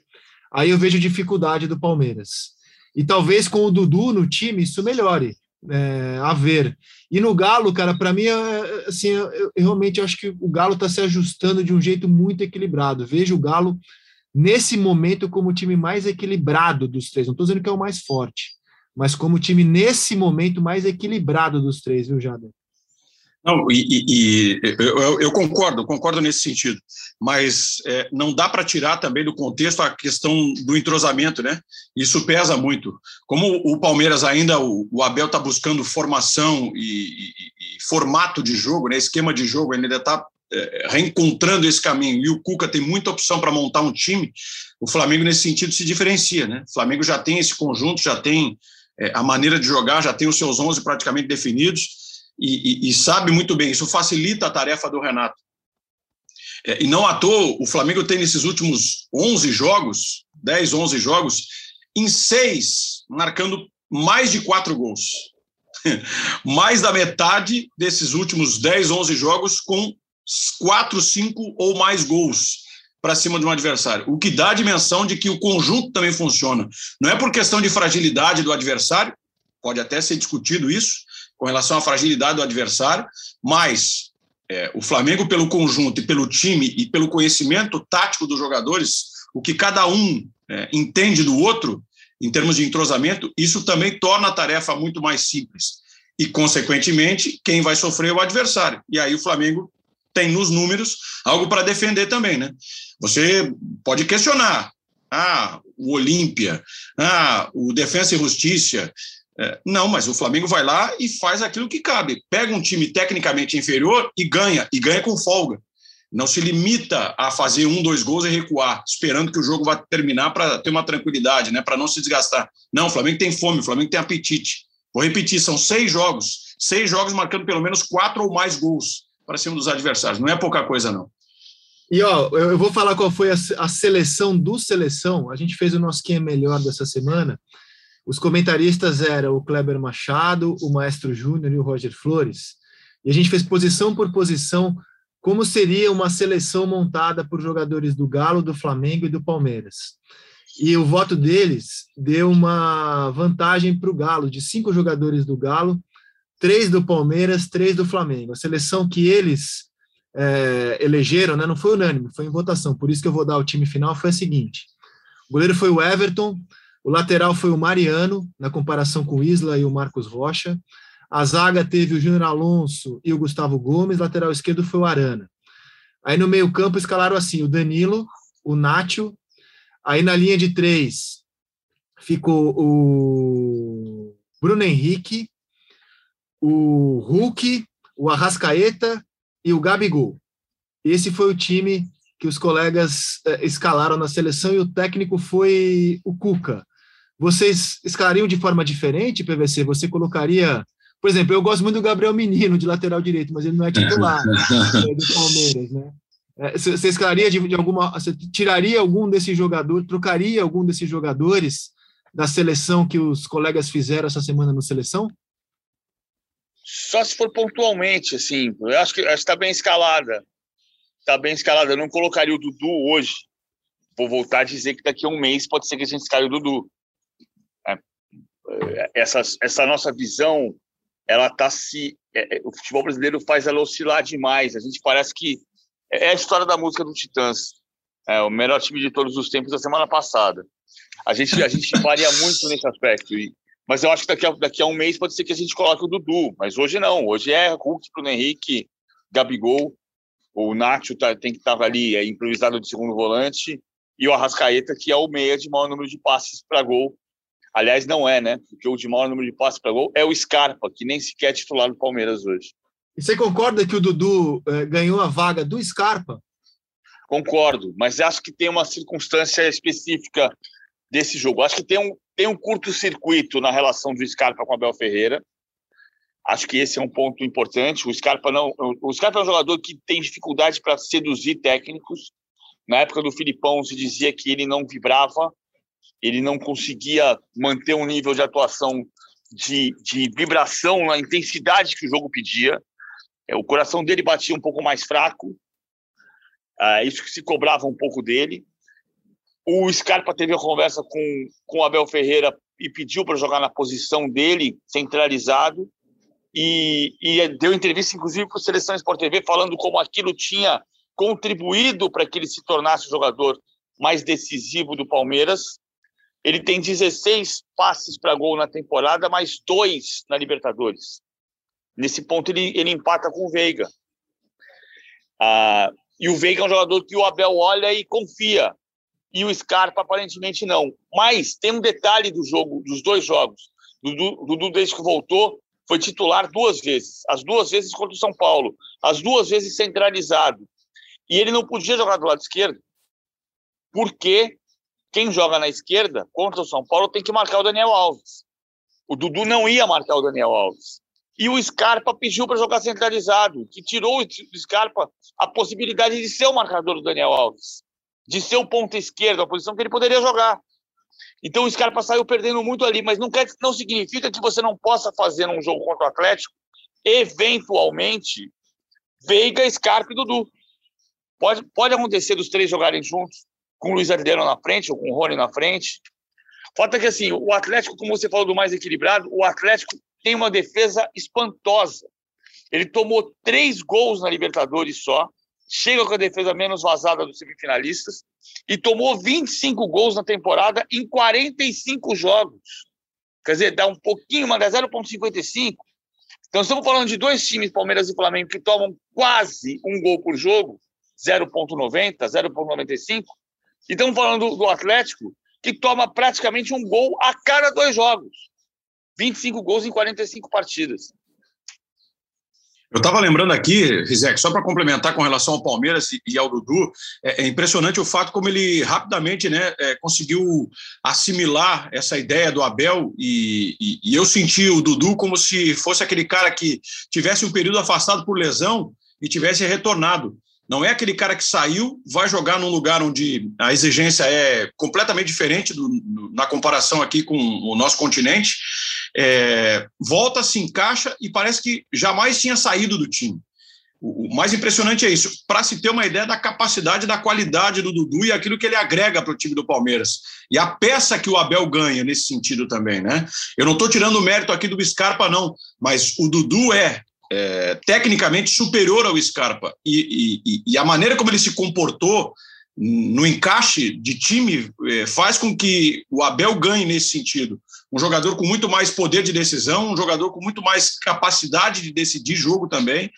Aí eu vejo dificuldade do Palmeiras. E talvez com o Dudu no time isso melhore é, a ver. E no Galo, cara, para mim, é, assim, eu, eu, realmente acho que o Galo está se ajustando de um jeito muito equilibrado. Vejo o Galo nesse momento como o time mais equilibrado dos três. Não estou dizendo que é o mais forte, mas como o time nesse momento mais equilibrado dos três, viu, Jader? Não, e, e eu, eu, concordo, concordo nesse sentido, mas é, não dá para tirar também do contexto a questão do entrosamento, né? Isso pesa muito. Como o Palmeiras ainda, o, o Abel está buscando formação e, e, e, formato de jogo, né? Esquema de jogo, ele ainda está reencontrando esse caminho e o Cuca tem muita opção para montar um time. O Flamengo nesse sentido se diferencia, né? O Flamengo já tem esse conjunto, já tem é, a maneira de jogar, já tem os seus 11 praticamente definidos e, e, e sabe muito bem, isso facilita a tarefa do Renato. É, e não à toa, o Flamengo tem nesses últimos 11 jogos, 10, 11 jogos, em seis, marcando mais de quatro gols. mais da metade desses últimos 10, 11 jogos com quatro, cinco ou mais gols para cima de um adversário. O que dá a dimensão de que o conjunto também funciona. Não é por questão de fragilidade do adversário, pode até ser discutido isso, com relação à fragilidade do adversário, mas é, o Flamengo, pelo conjunto e pelo time e pelo conhecimento tático dos jogadores, o que cada um é, entende do outro, em termos de entrosamento, isso também torna a tarefa muito mais simples. E, consequentemente, quem vai sofrer é o adversário. E aí o Flamengo tem nos números algo para defender também, né? Você pode questionar. Ah, o Olímpia, ah, o Defensa e Justiça, é, não, mas o Flamengo vai lá e faz aquilo que cabe. Pega um time tecnicamente inferior e ganha, e ganha com folga. Não se limita a fazer um, dois gols e recuar, esperando que o jogo vá terminar para ter uma tranquilidade, né, para não se desgastar. Não, o Flamengo tem fome, o Flamengo tem apetite. Vou repetir, são seis jogos, seis jogos marcando pelo menos quatro ou mais gols para cima dos adversários. Não é pouca coisa, não. E ó, eu vou falar qual foi a, a seleção do seleção. A gente fez o nosso quem é melhor dessa semana. Os comentaristas eram o Kleber Machado, o Maestro Júnior e o Roger Flores. E a gente fez posição por posição como seria uma seleção montada por jogadores do Galo, do Flamengo e do Palmeiras. E o voto deles deu uma vantagem para o Galo, de cinco jogadores do Galo, três do Palmeiras, três do Flamengo. A seleção que eles é, elegeram né, não foi unânime, foi em votação. Por isso que eu vou dar o time final, foi a seguinte. O goleiro foi o Everton, o lateral foi o Mariano, na comparação com o Isla e o Marcos Rocha. A zaga teve o Júnior Alonso e o Gustavo Gomes, lateral esquerdo foi o Arana. Aí no meio-campo escalaram assim: o Danilo, o Nátio. Aí na linha de três ficou o Bruno Henrique, o Hulk, o Arrascaeta e o Gabigol. Esse foi o time que os colegas eh, escalaram na seleção e o técnico foi o Cuca. Vocês escalariam de forma diferente, PVC? Você colocaria. Por exemplo, eu gosto muito do Gabriel Menino, de lateral direito, mas ele não é titular é, do Palmeiras, né? É, você escalaria de, de, alguma. Você tiraria algum desses jogadores, trocaria algum desses jogadores da seleção que os colegas fizeram essa semana no seleção? Só se for pontualmente, assim. Eu acho que está bem escalada. Está bem escalada. Eu não colocaria o Dudu hoje vou voltar a dizer que daqui a um mês pode ser que a gente caia o Dudu. É, é, essa, essa nossa visão, ela tá se. É, o futebol brasileiro faz ela oscilar demais. A gente parece que. É a história da música do Titãs. É o melhor time de todos os tempos da semana passada. A gente, a gente varia muito nesse aspecto. E, mas eu acho que daqui a, daqui a um mês pode ser que a gente coloque o Dudu. Mas hoje não. Hoje é Hulk, Bruno Henrique, Gabigol. O Nacho tá, tem que estar ali é, improvisado de segundo volante. E o Arrascaeta, que é o meia de maior número de passes para gol. Aliás, não é, né? Porque o de maior número de passes para gol é o Scarpa, que nem sequer é titular do Palmeiras hoje. E você concorda que o Dudu eh, ganhou a vaga do Scarpa? Concordo, mas acho que tem uma circunstância específica desse jogo. Acho que tem um, tem um curto-circuito na relação do Scarpa com Abel Ferreira. Acho que esse é um ponto importante. O Scarpa não, o Scarpa é um jogador que tem dificuldade para seduzir técnicos. Na época do Filipão se dizia que ele não vibrava, ele não conseguia manter um nível de atuação de, de vibração na intensidade que o jogo pedia. É, o coração dele batia um pouco mais fraco. É, isso que se cobrava um pouco dele. O Scarpa teve a conversa com, com o Abel Ferreira e pediu para jogar na posição dele, centralizado, e, e deu entrevista, inclusive, para o Seleção Sport TV, falando como aquilo tinha contribuído para que ele se tornasse o jogador mais decisivo do Palmeiras. Ele tem 16 passes para gol na temporada, mais dois na Libertadores. Nesse ponto, ele, ele empata com o Veiga. Ah, e o Veiga é um jogador que o Abel olha e confia. E o Scarpa, aparentemente, não. Mas tem um detalhe do jogo, dos dois jogos. Dudu, Dudu, desde que voltou, foi titular duas vezes. As duas vezes contra o São Paulo. As duas vezes centralizado. E ele não podia jogar do lado esquerdo. Porque quem joga na esquerda contra o São Paulo tem que marcar o Daniel Alves. O Dudu não ia marcar o Daniel Alves. E o Scarpa pediu para jogar centralizado, que tirou do Scarpa a possibilidade de ser o marcador do Daniel Alves, de ser o ponto esquerdo, a posição que ele poderia jogar. Então o Scarpa saiu perdendo muito ali, mas não, quer, não significa que você não possa fazer um jogo contra o Atlético, eventualmente, Veiga, Scarpa e Dudu. Pode, pode acontecer dos três jogarem juntos, com o Luiz Adriano na frente ou com o Rony na frente. Falta que, assim, o Atlético, como você falou do mais equilibrado, o Atlético tem uma defesa espantosa. Ele tomou três gols na Libertadores só, chega com a defesa menos vazada dos semifinalistas e tomou 25 gols na temporada em 45 jogos. Quer dizer, dá um pouquinho, mas dá 0,55. Então, estamos falando de dois times, Palmeiras e Flamengo, que tomam quase um gol por jogo, 0,90, 0,95. E estamos falando do, Atlético, que toma praticamente um gol a cada dois jogos. 25 gols em 45 partidas. Eu estava lembrando aqui, Rizek, só para complementar com relação ao Palmeiras e ao Dudu, é, é impressionante o fato como ele rapidamente né, é, conseguiu assimilar essa ideia do Abel e, e, e, eu senti o Dudu como se fosse aquele cara que tivesse um período afastado por lesão e tivesse retornado. Não é aquele cara que saiu, vai jogar num lugar onde a exigência é completamente diferente do, do, na comparação aqui com o nosso continente. É, volta, se encaixa e parece que jamais tinha saído do time. O, mais impressionante é isso, para se ter uma ideia da capacidade, da qualidade do Dudu e aquilo que ele agrega para o time do Palmeiras. E a peça que o Abel ganha nesse sentido também, né? Eu não estou tirando o mérito aqui do Scarpa, não, mas o Dudu é é, tecnicamente superior ao Scarpa. E, e, e, a maneira como ele se comportou no encaixe de time é, faz com que o Abel ganhe nesse sentido. Um jogador com muito mais poder de decisão, um jogador com muito mais capacidade de decidir jogo também.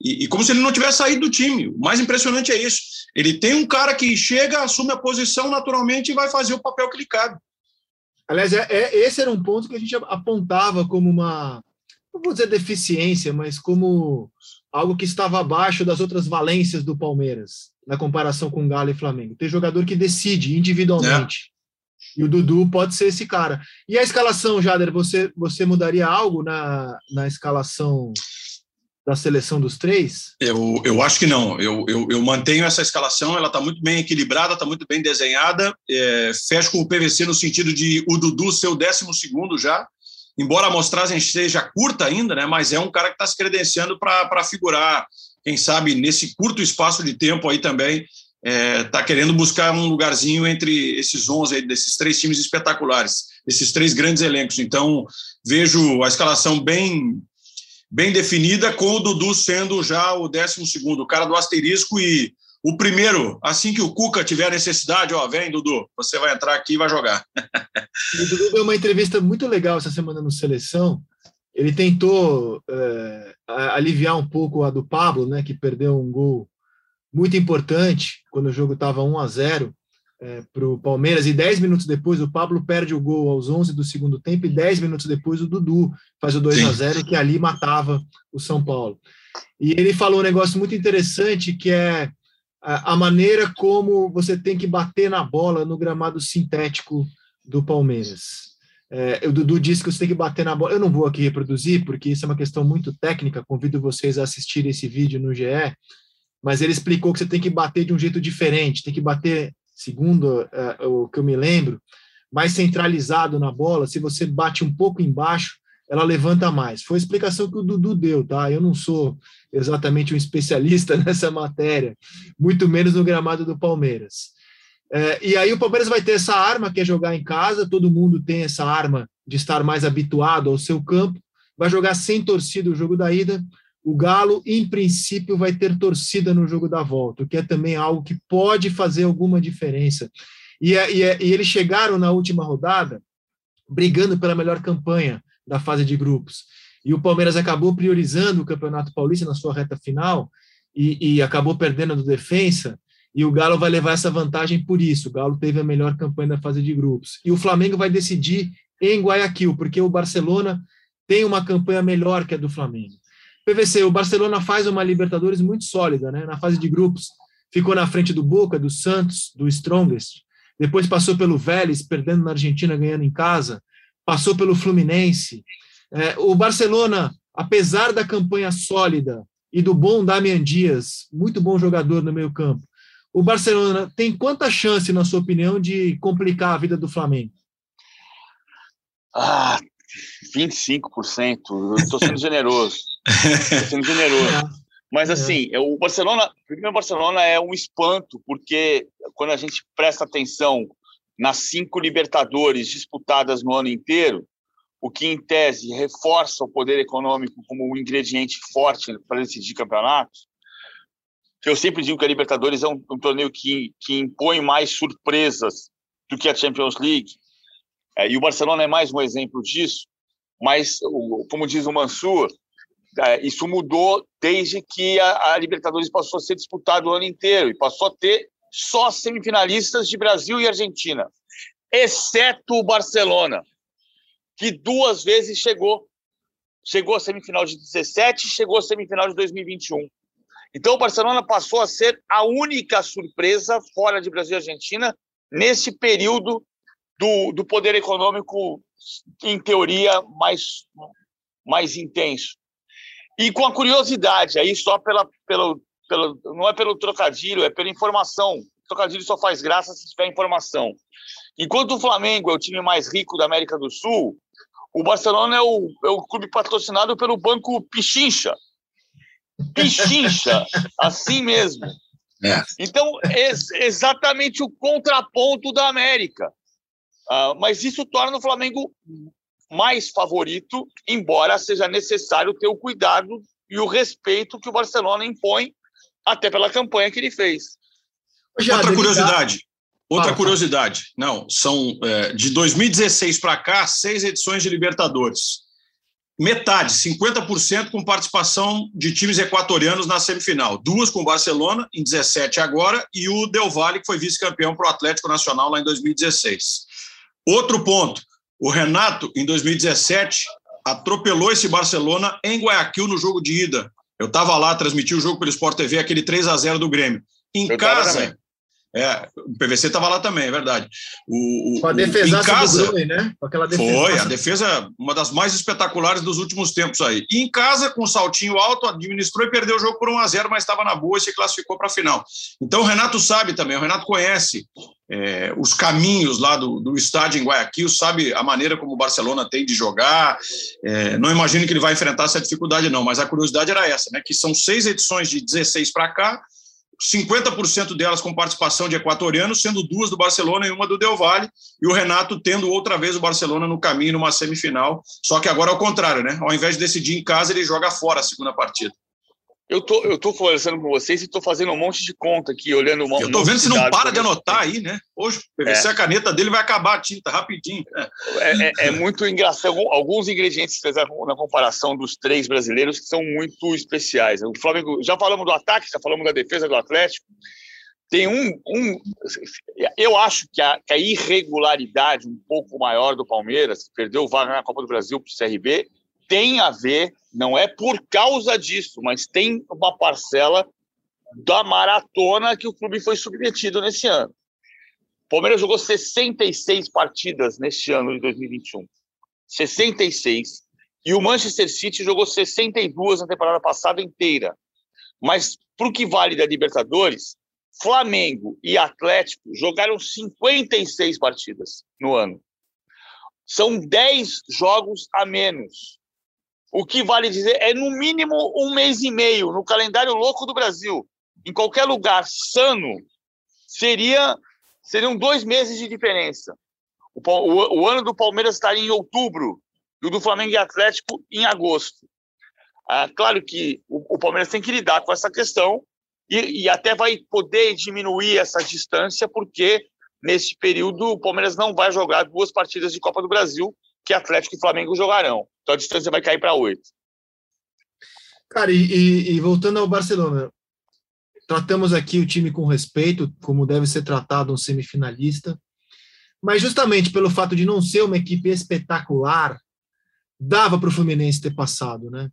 E, e como se ele não tivesse saído do time. O mais impressionante é isso. Ele tem um cara que chega, assume a posição naturalmente e vai fazer o papel que lhe cabe. Aliás, é, é, esse era um ponto que a gente apontava como uma, não vou dizer deficiência, mas como algo que estava abaixo das outras valências do Palmeiras, na comparação com Galo e Flamengo. Tem jogador que decide individualmente. E o Dudu pode ser esse cara. E a escalação, Jader, você, você mudaria algo na, na escalação da seleção dos três? Eu, eu acho que não. Eu, eu, eu mantenho essa escalação, ela está muito bem equilibrada, está muito bem desenhada. É, fecho com o PVC no sentido de o Dudu ser o décimo segundo já embora a amostragem seja curta ainda, né, mas é um cara que está se credenciando para figurar, quem sabe, nesse curto espaço de tempo aí também, está é, querendo buscar um lugarzinho entre esses 11, aí, desses três times espetaculares, esses três grandes elencos. Então, vejo a escalação bem bem definida, com o Dudu sendo já o décimo segundo, o cara do asterisco e o primeiro, assim que o Cuca tiver necessidade, ó, vem, Dudu, você vai entrar aqui e vai jogar. o Dudu deu uma entrevista muito legal essa semana no Seleção. Ele tentou é, aliviar um pouco a do Pablo, né, que perdeu um gol muito importante quando o jogo estava 1 a 0 é, para o Palmeiras, e 10 minutos depois o Pablo perde o gol aos 11 do segundo tempo, e 10 minutos depois o Dudu faz o 2 Sim. a 0 que ali matava o São Paulo. E ele falou um negócio muito interessante, que é a, maneira como você tem que bater na bola no gramado sintético do Palmeiras. É, o Dudu disse que você tem que bater na bola. Eu não vou aqui reproduzir, porque isso é uma questão muito técnica. Convido vocês a assistirem esse vídeo no GE. Mas ele explicou que você tem que bater de um jeito diferente, tem que bater segundo uh, o que eu me lembro, mais centralizado na bola. Se você bate um pouco embaixo, ela levanta mais. Foi a explicação que o Dudu deu, tá? Eu não sou exatamente um especialista nessa matéria, muito menos no gramado do Palmeiras. É, e aí o Palmeiras vai ter essa arma que é jogar em casa, todo mundo tem essa arma de estar mais habituado ao seu campo, vai jogar sem torcida o jogo da ida, o Galo, em princípio, vai ter torcida no jogo da volta, o que é também algo que pode fazer alguma diferença. E, é, e, é, e eles chegaram na última rodada brigando pela melhor campanha da fase de grupos. E o Palmeiras acabou priorizando o Campeonato Paulista na sua reta final e, e acabou perdendo do defensa. E o Galo vai levar essa vantagem por isso. O Galo teve a melhor campanha da fase de grupos. E o Flamengo vai decidir em Guayaquil, porque o Barcelona tem uma campanha melhor que a do Flamengo. PVC, o Barcelona faz uma Libertadores muito sólida, né? Na fase de grupos, ficou na frente do Boca, do Santos, do Strongest. Depois passou pelo Vélez, perdendo na Argentina, ganhando em casa. Passou pelo Fluminense. É, o Barcelona, apesar da campanha sólida e do bom Damian Dias, muito bom jogador no meio campo, o Barcelona tem quanta chance, na sua opinião, de complicar a vida do Flamengo? Ah, 25%. Eu estou sendo generoso. Estou sendo generoso. Mas é. assim, é. o Barcelona, primeiro o Barcelona é um espanto, porque quando a gente presta atenção nas cinco Libertadores disputadas no ano inteiro, o que em tese reforça o poder econômico como um ingrediente forte para decidir campeonatos. Eu sempre digo que a Libertadores é um, um torneio que, que impõe mais surpresas do que a Champions League. É, e o Barcelona é mais um exemplo disso, mas, como diz o Mansur, isso mudou desde que a, a, Libertadores passou a ser disputada o ano inteiro e passou a ter só semifinalistas de Brasil e Argentina, exceto o Barcelona, que duas vezes chegou. Chegou à semifinal de 17 chegou à semifinal de 2021. Então, o Barcelona passou a ser a única surpresa fora de Brasil e Argentina nesse período do, do poder econômico, em teoria, mais, mais intenso. E com a curiosidade, aí só pela, pelo, pelo, não é pelo trocadilho, é pela informação. O trocadilho só faz graça se tiver informação. Enquanto o Flamengo é o time mais rico da América do Sul, o Barcelona é o, é o clube patrocinado pelo Banco Pichincha. Pichincha, assim mesmo. É. Então, é exatamente o contraponto da América. Uh, mas isso torna o Flamengo mais favorito, embora seja necessário ter o cuidado e o respeito que o Barcelona impõe, até pela campanha que ele fez. Outra curiosidade. Outra curiosidade. Não, são é, de 2016 para cá, seis edições de Libertadores. Metade, 50% com participação de times equatorianos na semifinal. Duas com o Barcelona, em 17 agora, e o Del Valle, que foi vice-campeão para o Atlético Nacional lá em 2016. Outro ponto: o Renato, em 2017, atropelou esse Barcelona em Guayaquil no jogo de ida. Eu estava lá, transmiti o jogo pelo Sport TV, aquele 3 a 0 do Grêmio. Em Eu casa, é, o PVC estava lá também, é verdade. O, Com a defesa em casa, do Gruen, né? Foi, a defesa, uma das mais espetaculares dos últimos tempos aí. E em casa, com o saltinho alto, administrou e perdeu o jogo por 1 a 0 mas estava na boa e se classificou para a final. Então o Renato sabe também, o Renato conhece é, os caminhos lá do, do estádio em Guayaquil, sabe a maneira como o Barcelona tem de jogar. É, não imagino que ele vai enfrentar essa dificuldade, não, mas a curiosidade era essa, né? Que são seis edições de 16 para cá 50% delas com participação de equatorianos, sendo duas do Barcelona e uma do Del Valle, e o Renato tendo outra vez o Barcelona no caminho numa semifinal, só que agora ao contrário, né? Ao invés de decidir em casa, ele joga fora a segunda partida. Eu tô, eu tô conversando com vocês e tô fazendo um monte de conta aqui, olhando uma. Eu tô vendo se não para de anotar aí, né? Hoje, PVC, é. a caneta dele vai acabar a tinta rapidinho. É, é, é muito engraçado. Alguns ingredientes na comparação dos três brasileiros que são muito especiais. O Flamengo, já falamos do ataque, já falamos da defesa do Atlético. Tem um. um eu acho que a, que a irregularidade um pouco maior do Palmeiras, perdeu o vaga na Copa do Brasil para o CRB, tem a ver, não é por causa disso, mas tem uma parcela da maratona que o clube foi submetido nesse ano. O Palmeiras jogou 66 partidas neste ano de 2021. 66. E o Manchester City jogou 62 na temporada passada inteira. Mas, para o que vale da Libertadores, Flamengo e Atlético jogaram 56 partidas no ano. São 10 jogos a menos. O que vale dizer é, no mínimo, um mês e meio no calendário louco do Brasil. Em qualquer lugar sano, seria, seriam dois meses de diferença. O, o, o ano do Palmeiras estaria em outubro e o do Flamengo e Atlético em agosto. Ah, claro que o, o, Palmeiras tem que lidar com essa questão e, e até vai poder diminuir essa distância, porque nesse período o Palmeiras não vai jogar duas partidas de Copa do Brasil, que Atlético e Flamengo jogarão. Então a distância vai cair para oito. Cara, e, e, voltando ao Barcelona, tratamos aqui o time com respeito, como deve ser tratado um semifinalista, mas justamente pelo fato de não ser uma equipe espetacular, dava para o Fluminense ter passado, né?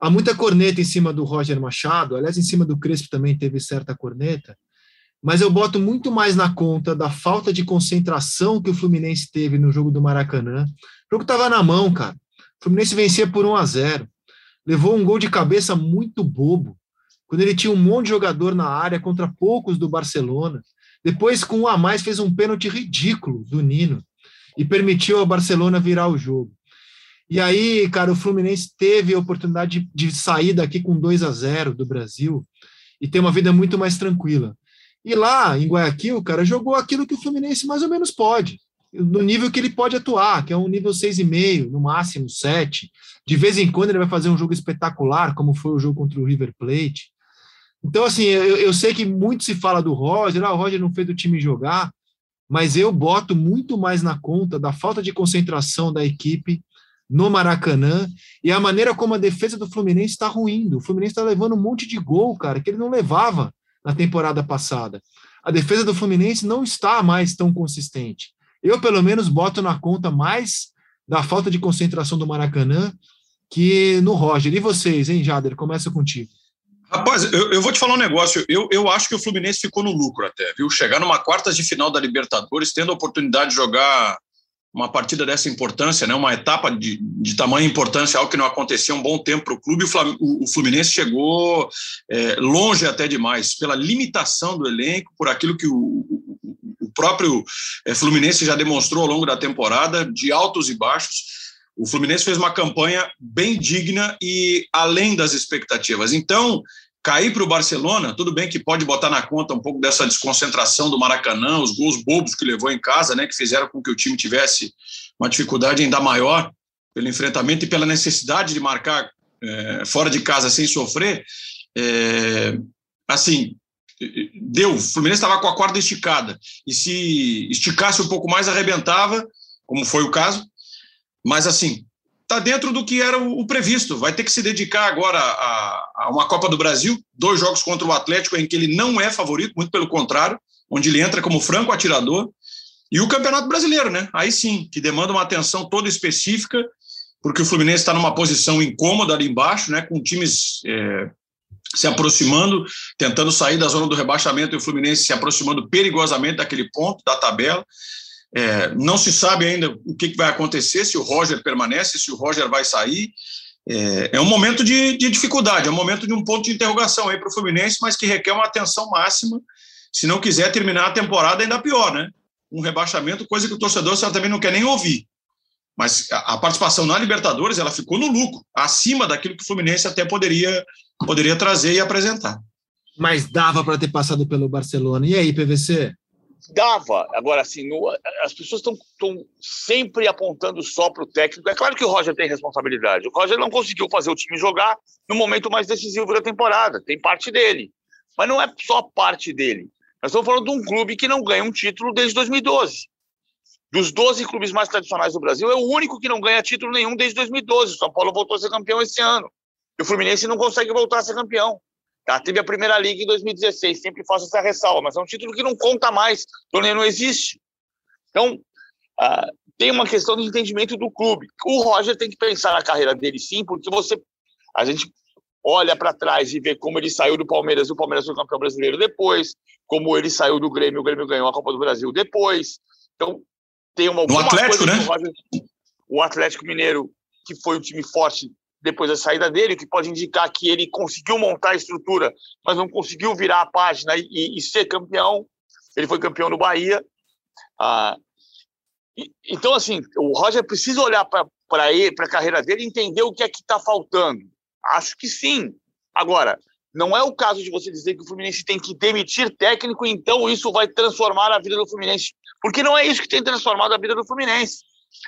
Há muita corneta em cima do Roger Machado, aliás, em cima do Crespo também teve certa corneta, mas eu boto muito mais na conta da falta de concentração que o Fluminense teve no jogo do Maracanã. O jogo estava na mão, cara. O Fluminense vencia por 1 a 0 Levou um gol de cabeça muito bobo, quando ele tinha um monte de jogador na área contra poucos do Barcelona. Depois, com um a mais, fez um pênalti ridículo do Nino e permitiu ao Barcelona virar o jogo. E aí, cara, o Fluminense teve a oportunidade de, sair daqui com 2 a 0 do Brasil e ter uma vida muito mais tranquila. E lá em Guayaquil, cara, jogou aquilo que o Fluminense mais ou menos pode no nível que ele pode atuar, que é um nível 6,5, no máximo 7. De vez em quando ele vai fazer um jogo espetacular, como foi o jogo contra o River Plate. Então, assim, eu, eu sei que muito se fala do Roger, ah, o Roger não fez o time jogar, mas eu boto muito mais na conta da falta de concentração da equipe no Maracanã e a maneira como a defesa do Fluminense está ruindo. O Fluminense está levando um monte de gol, cara, que ele não levava na temporada passada. A defesa do Fluminense não está mais tão consistente. Eu, pelo menos, boto na conta mais da falta de concentração do Maracanã que no Roger. E vocês, hein, Jader? Começa contigo. Rapaz, eu, eu, vou te falar um negócio. Eu, eu acho que o Fluminense ficou no lucro até, viu? Chegar numa quartas de final da Libertadores, tendo a oportunidade de jogar uma partida dessa importância, né? uma etapa de, de tamanha importância, algo que não acontecia há um bom tempo para o clube, o Fluminense chegou é, longe até demais, pela limitação do elenco, por aquilo que o, próprio eh, Fluminense já demonstrou ao longo da temporada, de altos e baixos. O Fluminense fez uma campanha bem digna e além das expectativas. Então, cair para o Barcelona, tudo bem que pode botar na conta um pouco dessa desconcentração do Maracanã, os gols bobos que levou em casa, né, que fizeram com que o time tivesse uma dificuldade ainda maior pelo enfrentamento e pela necessidade de marcar é, fora de casa sem sofrer. É, assim, deu. O Fluminense estava com a corda esticada. E se esticasse um pouco mais, arrebentava, como foi o caso. Mas, assim, está dentro do que era o, previsto. Vai ter que se dedicar agora a, a, uma Copa do Brasil, dois jogos contra o Atlético, em que ele não é favorito, muito pelo contrário, onde ele entra como franco atirador. E o Campeonato Brasileiro, né? Aí sim, que demanda uma atenção toda específica, porque o Fluminense está numa posição incômoda ali embaixo, né? Com times é, se aproximando, tentando sair da zona do rebaixamento e o Fluminense se aproximando perigosamente daquele ponto da tabela. É, não se sabe ainda o que, vai acontecer, se o Roger permanece, se o Roger vai sair. É, é um momento de, de, dificuldade, é um momento de um ponto de interrogação aí para o Fluminense, mas que requer uma atenção máxima. Se não quiser terminar a temporada, ainda pior, né? Um rebaixamento, coisa que o torcedor certamente não quer nem ouvir. Mas a, a participação na Libertadores, ela ficou no lucro, acima daquilo que o Fluminense até poderia poderia trazer e apresentar. Mas dava para ter passado pelo Barcelona. E aí, PVC? Dava. Agora, assim, no, as pessoas estão sempre apontando só para o técnico. É claro que o Roger tem responsabilidade. O Roger não conseguiu fazer o time jogar no momento mais decisivo da temporada. Tem parte dele. Mas não é só parte dele. Nós estamos falando de um clube que não ganha um título desde 2012. Dos 12 clubes mais tradicionais do Brasil, é o único que não ganha título nenhum desde 2012. O São Paulo voltou a ser campeão esse ano. E o Fluminense não consegue voltar a ser campeão. Tá? Teve a Primeira Liga em 2016, sempre faço essa ressalva, mas é um título que não conta mais, o torneio não existe. Então, ah, tem uma questão de entendimento do clube. O Roger tem que pensar na carreira dele sim, porque você a gente olha para trás e vê como ele saiu do Palmeiras, o Palmeiras foi campeão brasileiro depois, como ele saiu do Grêmio, o Grêmio ganhou a Copa do Brasil depois. Então, tem uma no Atlético, né? Roger, o Atlético Mineiro, que foi um time forte depois da saída dele, que pode indicar que ele conseguiu montar a estrutura, mas não conseguiu virar a página e, e ser campeão. Ele foi campeão do Bahia. Ah, e, então, assim, o Roger precisa olhar para a carreira dele entender o que é que está faltando. Acho que sim. Agora, não é o caso de você dizer que o Fluminense tem que demitir técnico, então isso vai transformar a vida do Fluminense. Porque não é isso que tem transformado a vida do Fluminense.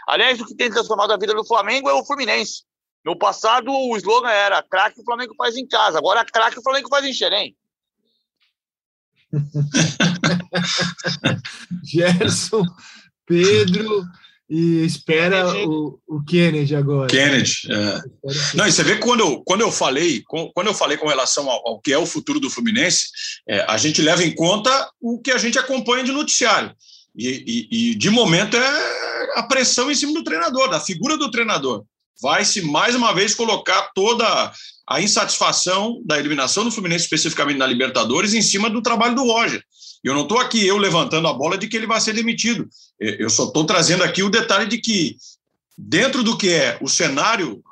Aliás, o que tem transformado a vida do Flamengo é o Fluminense. No passado, o slogan era craque o Flamengo faz em casa. Agora, craque o Flamengo faz em Xerém. Gerson, Pedro e espera o, o Kennedy agora. Kennedy. É. Não, e você vê que quando eu, quando eu falei, quando eu falei com relação ao, ao que é o futuro do Fluminense, é, a gente leva em conta o que a gente acompanha de noticiário. E, e, e, de momento é a pressão em cima do treinador, da figura do treinador. Vai-se mais uma vez colocar toda a insatisfação da eliminação do Fluminense, especificamente na Libertadores, em cima do trabalho do Roger. E eu não estou aqui eu levantando a bola de que ele vai ser demitido. Eu só estou trazendo aqui o detalhe de que, dentro do que é o cenário,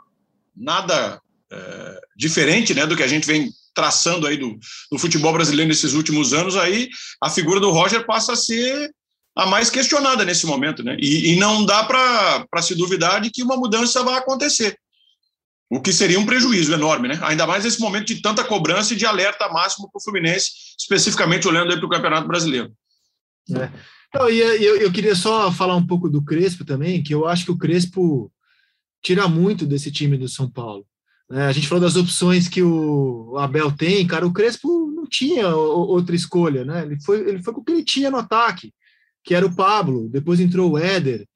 nada é, diferente né, do que a gente vem traçando aí do, do futebol brasileiro nesses últimos anos, aí a figura do Roger passa a ser a mais questionada nesse momento. Né? E, e não dá para se duvidar de que uma mudança vai acontecer. O que seria um prejuízo enorme, né? Ainda mais nesse momento de tanta cobrança e de alerta máximo para o Fluminense, especificamente olhando para o Campeonato Brasileiro. É. Não, e eu, eu queria só falar um pouco do Crespo também, que eu acho que o Crespo tira muito desse time do São Paulo. É, a gente falou das opções que o Abel tem, cara, o Crespo não tinha outra escolha, né? Ele foi, ele foi com o que ele tinha no ataque, que era o Pablo, depois entrou o Éder,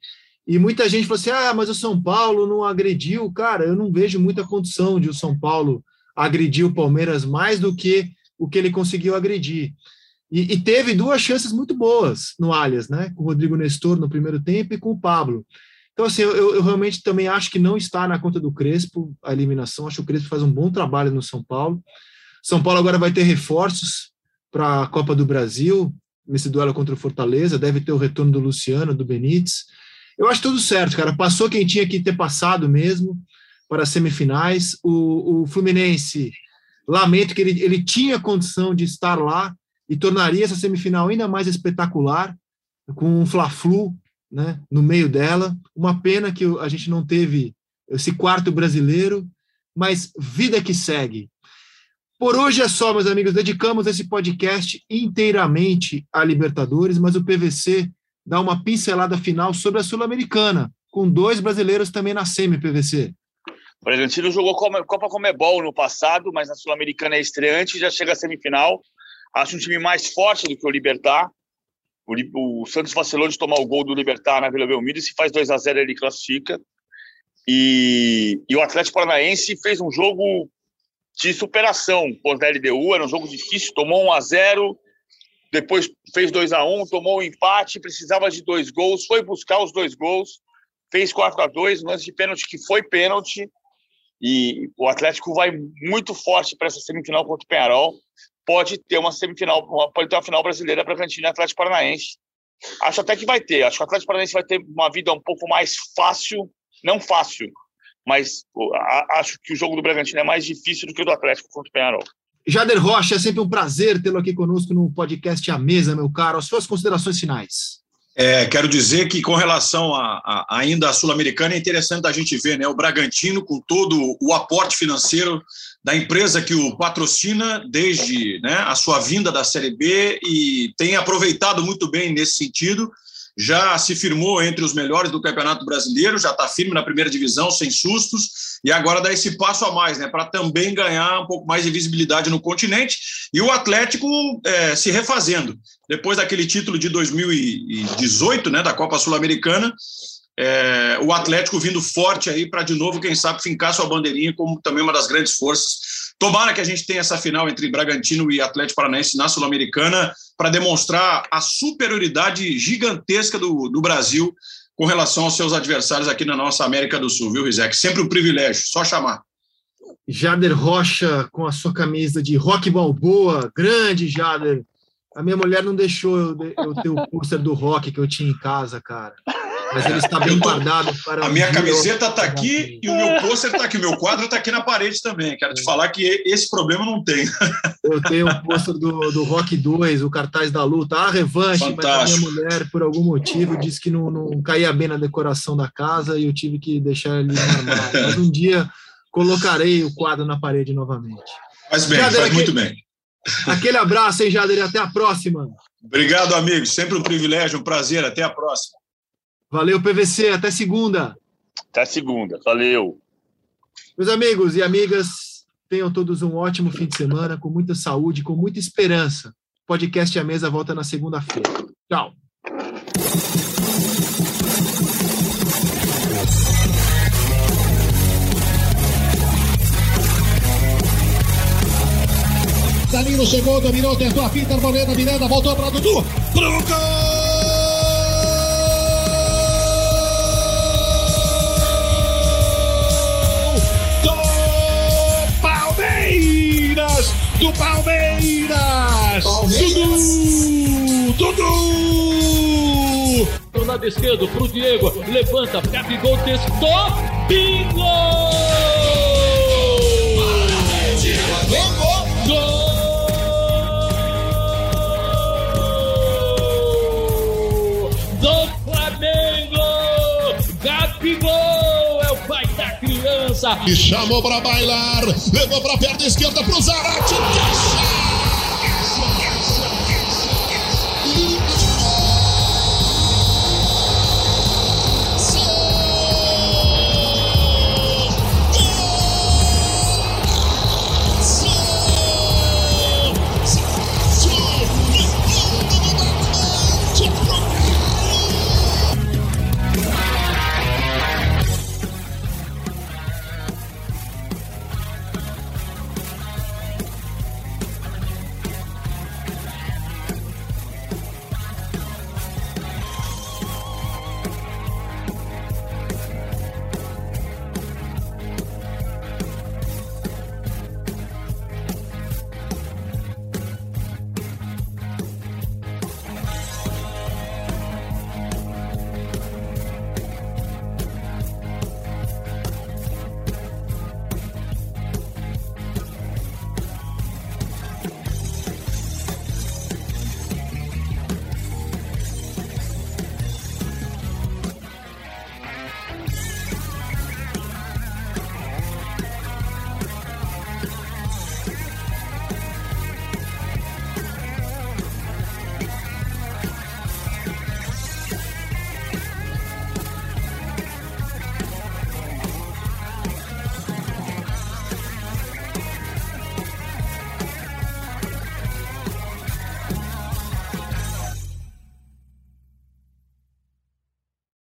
e muita gente falou assim: ah, mas o São Paulo não agrediu. Cara, eu não vejo muita condição de o São Paulo agredir o Palmeiras mais do que o que ele conseguiu agredir. E, e teve duas chances muito boas no Allianz, né? Com o Rodrigo Nestor no primeiro tempo e com o Pablo. Então, assim, eu, eu realmente também acho que não está na conta do Crespo a eliminação. Acho que o Crespo faz um bom trabalho no São Paulo. São Paulo agora vai ter reforços para a Copa do Brasil, nesse duelo contra o Fortaleza. Deve ter o retorno do Luciano, do Benítez. Eu acho tudo certo, cara. Passou quem tinha que ter passado mesmo para as semifinais. O, o Fluminense, lamento que ele, ele tinha condição de estar lá e tornaria essa semifinal ainda mais espetacular, com um Fla-Flu né, no meio dela. Uma pena que a gente não teve esse quarto brasileiro, mas vida que segue. Por hoje é só, meus amigos. Dedicamos esse podcast inteiramente a Libertadores, mas o PVC dar uma pincelada final sobre a Sul-Americana, com dois brasileiros também na semi-PVC. O Bragantino jogou Copa Comebol no passado, mas na Sul-Americana é estreante, já chega à semifinal. Acho um time mais forte do que o Libertar. O, o Santos vacilou de tomar o gol do Libertar na Vila Belmiro e se faz 2 a 0 ele classifica. E, e, o Atlético Paranaense fez um jogo de superação contra a LDU, era um jogo difícil, tomou 1 a 0 depois fez 2 a 1 tomou o um empate, precisava de dois gols, foi buscar os dois gols, fez 4 a 2 lance de pênalti que foi pênalti, e o Atlético vai muito forte para essa semifinal contra o Penharol. Pode ter uma semifinal, pode ter uma final brasileira para Cantina Atlético Paranaense. Acho até que vai ter. Acho que o Atlético Paranaense vai ter uma vida um pouco mais fácil, não fácil, mas acho que o jogo do Bragantino é mais difícil do que o do Atlético contra o Penharol. Jader Rocha, é sempre um prazer tê-lo aqui conosco no podcast A Mesa, meu caro. As suas considerações finais. É, quero dizer que com relação a, a ainda a sul-americana é interessante a gente ver, né, o Bragantino com todo o aporte financeiro da empresa que o patrocina desde né, a sua vinda da Série B e tem aproveitado muito bem nesse sentido já se firmou entre os melhores do Campeonato Brasileiro, já está firme na primeira divisão, sem sustos, e agora dá esse passo a mais, né, para também ganhar um pouco mais de visibilidade no continente. E o Atlético é, se refazendo. Depois daquele título de 2018, né, da Copa Sul-Americana, é, o Atlético vindo forte aí para de novo, quem sabe, fincar sua bandeirinha como também uma das grandes forças Tomara que a gente tenha essa final entre Bragantino e Atlético Paranaense na Sul-Americana para demonstrar a superioridade gigantesca do, do Brasil com relação aos seus adversários aqui na nossa América do Sul, viu, Rizek? Sempre um privilégio, só chamar. Jader Rocha com a sua camisa de rock balboa, grande Jader. A minha mulher não deixou eu, eu ter o pôster do rock que eu tinha em casa, cara mas ele está bem guardado para. A minha camiseta está aqui e o meu pôster está aqui, o meu quadro está aqui na parede também. Quero te falar que esse problema não tem. Eu tenho o pôster do, do Rock 2, o cartaz da luta, a revanche, Fantástico. mas a minha mulher, por algum motivo, disse que não, não caía bem na decoração da casa e eu tive que deixar ele. Mas um dia colocarei o quadro na parede novamente. Faz bem, Jader, faz aquele, muito bem. Aquele abraço, hein, Jader, e até a próxima. Obrigado, amigo. Sempre um privilégio, um prazer. Até a próxima. Valeu, PVC. Até segunda. Até segunda. Valeu. Meus amigos e amigas, tenham todos um ótimo fim de semana, com muita saúde, com muita esperança. Podcast A Mesa volta na segunda-feira. Tchau. Danilo chegou, dominou, tentou a fita, Arboleda, Miranda, voltou para Dudu. Pro gol! Do Palmeiras. Palmeiras. Dudu! Dudu! Pro lado esquerdo, pro Diego. Levanta, Gabigol testou. Bingo! Criança! E chamou para bailar, levou para perna esquerda pro Zarate, deixa!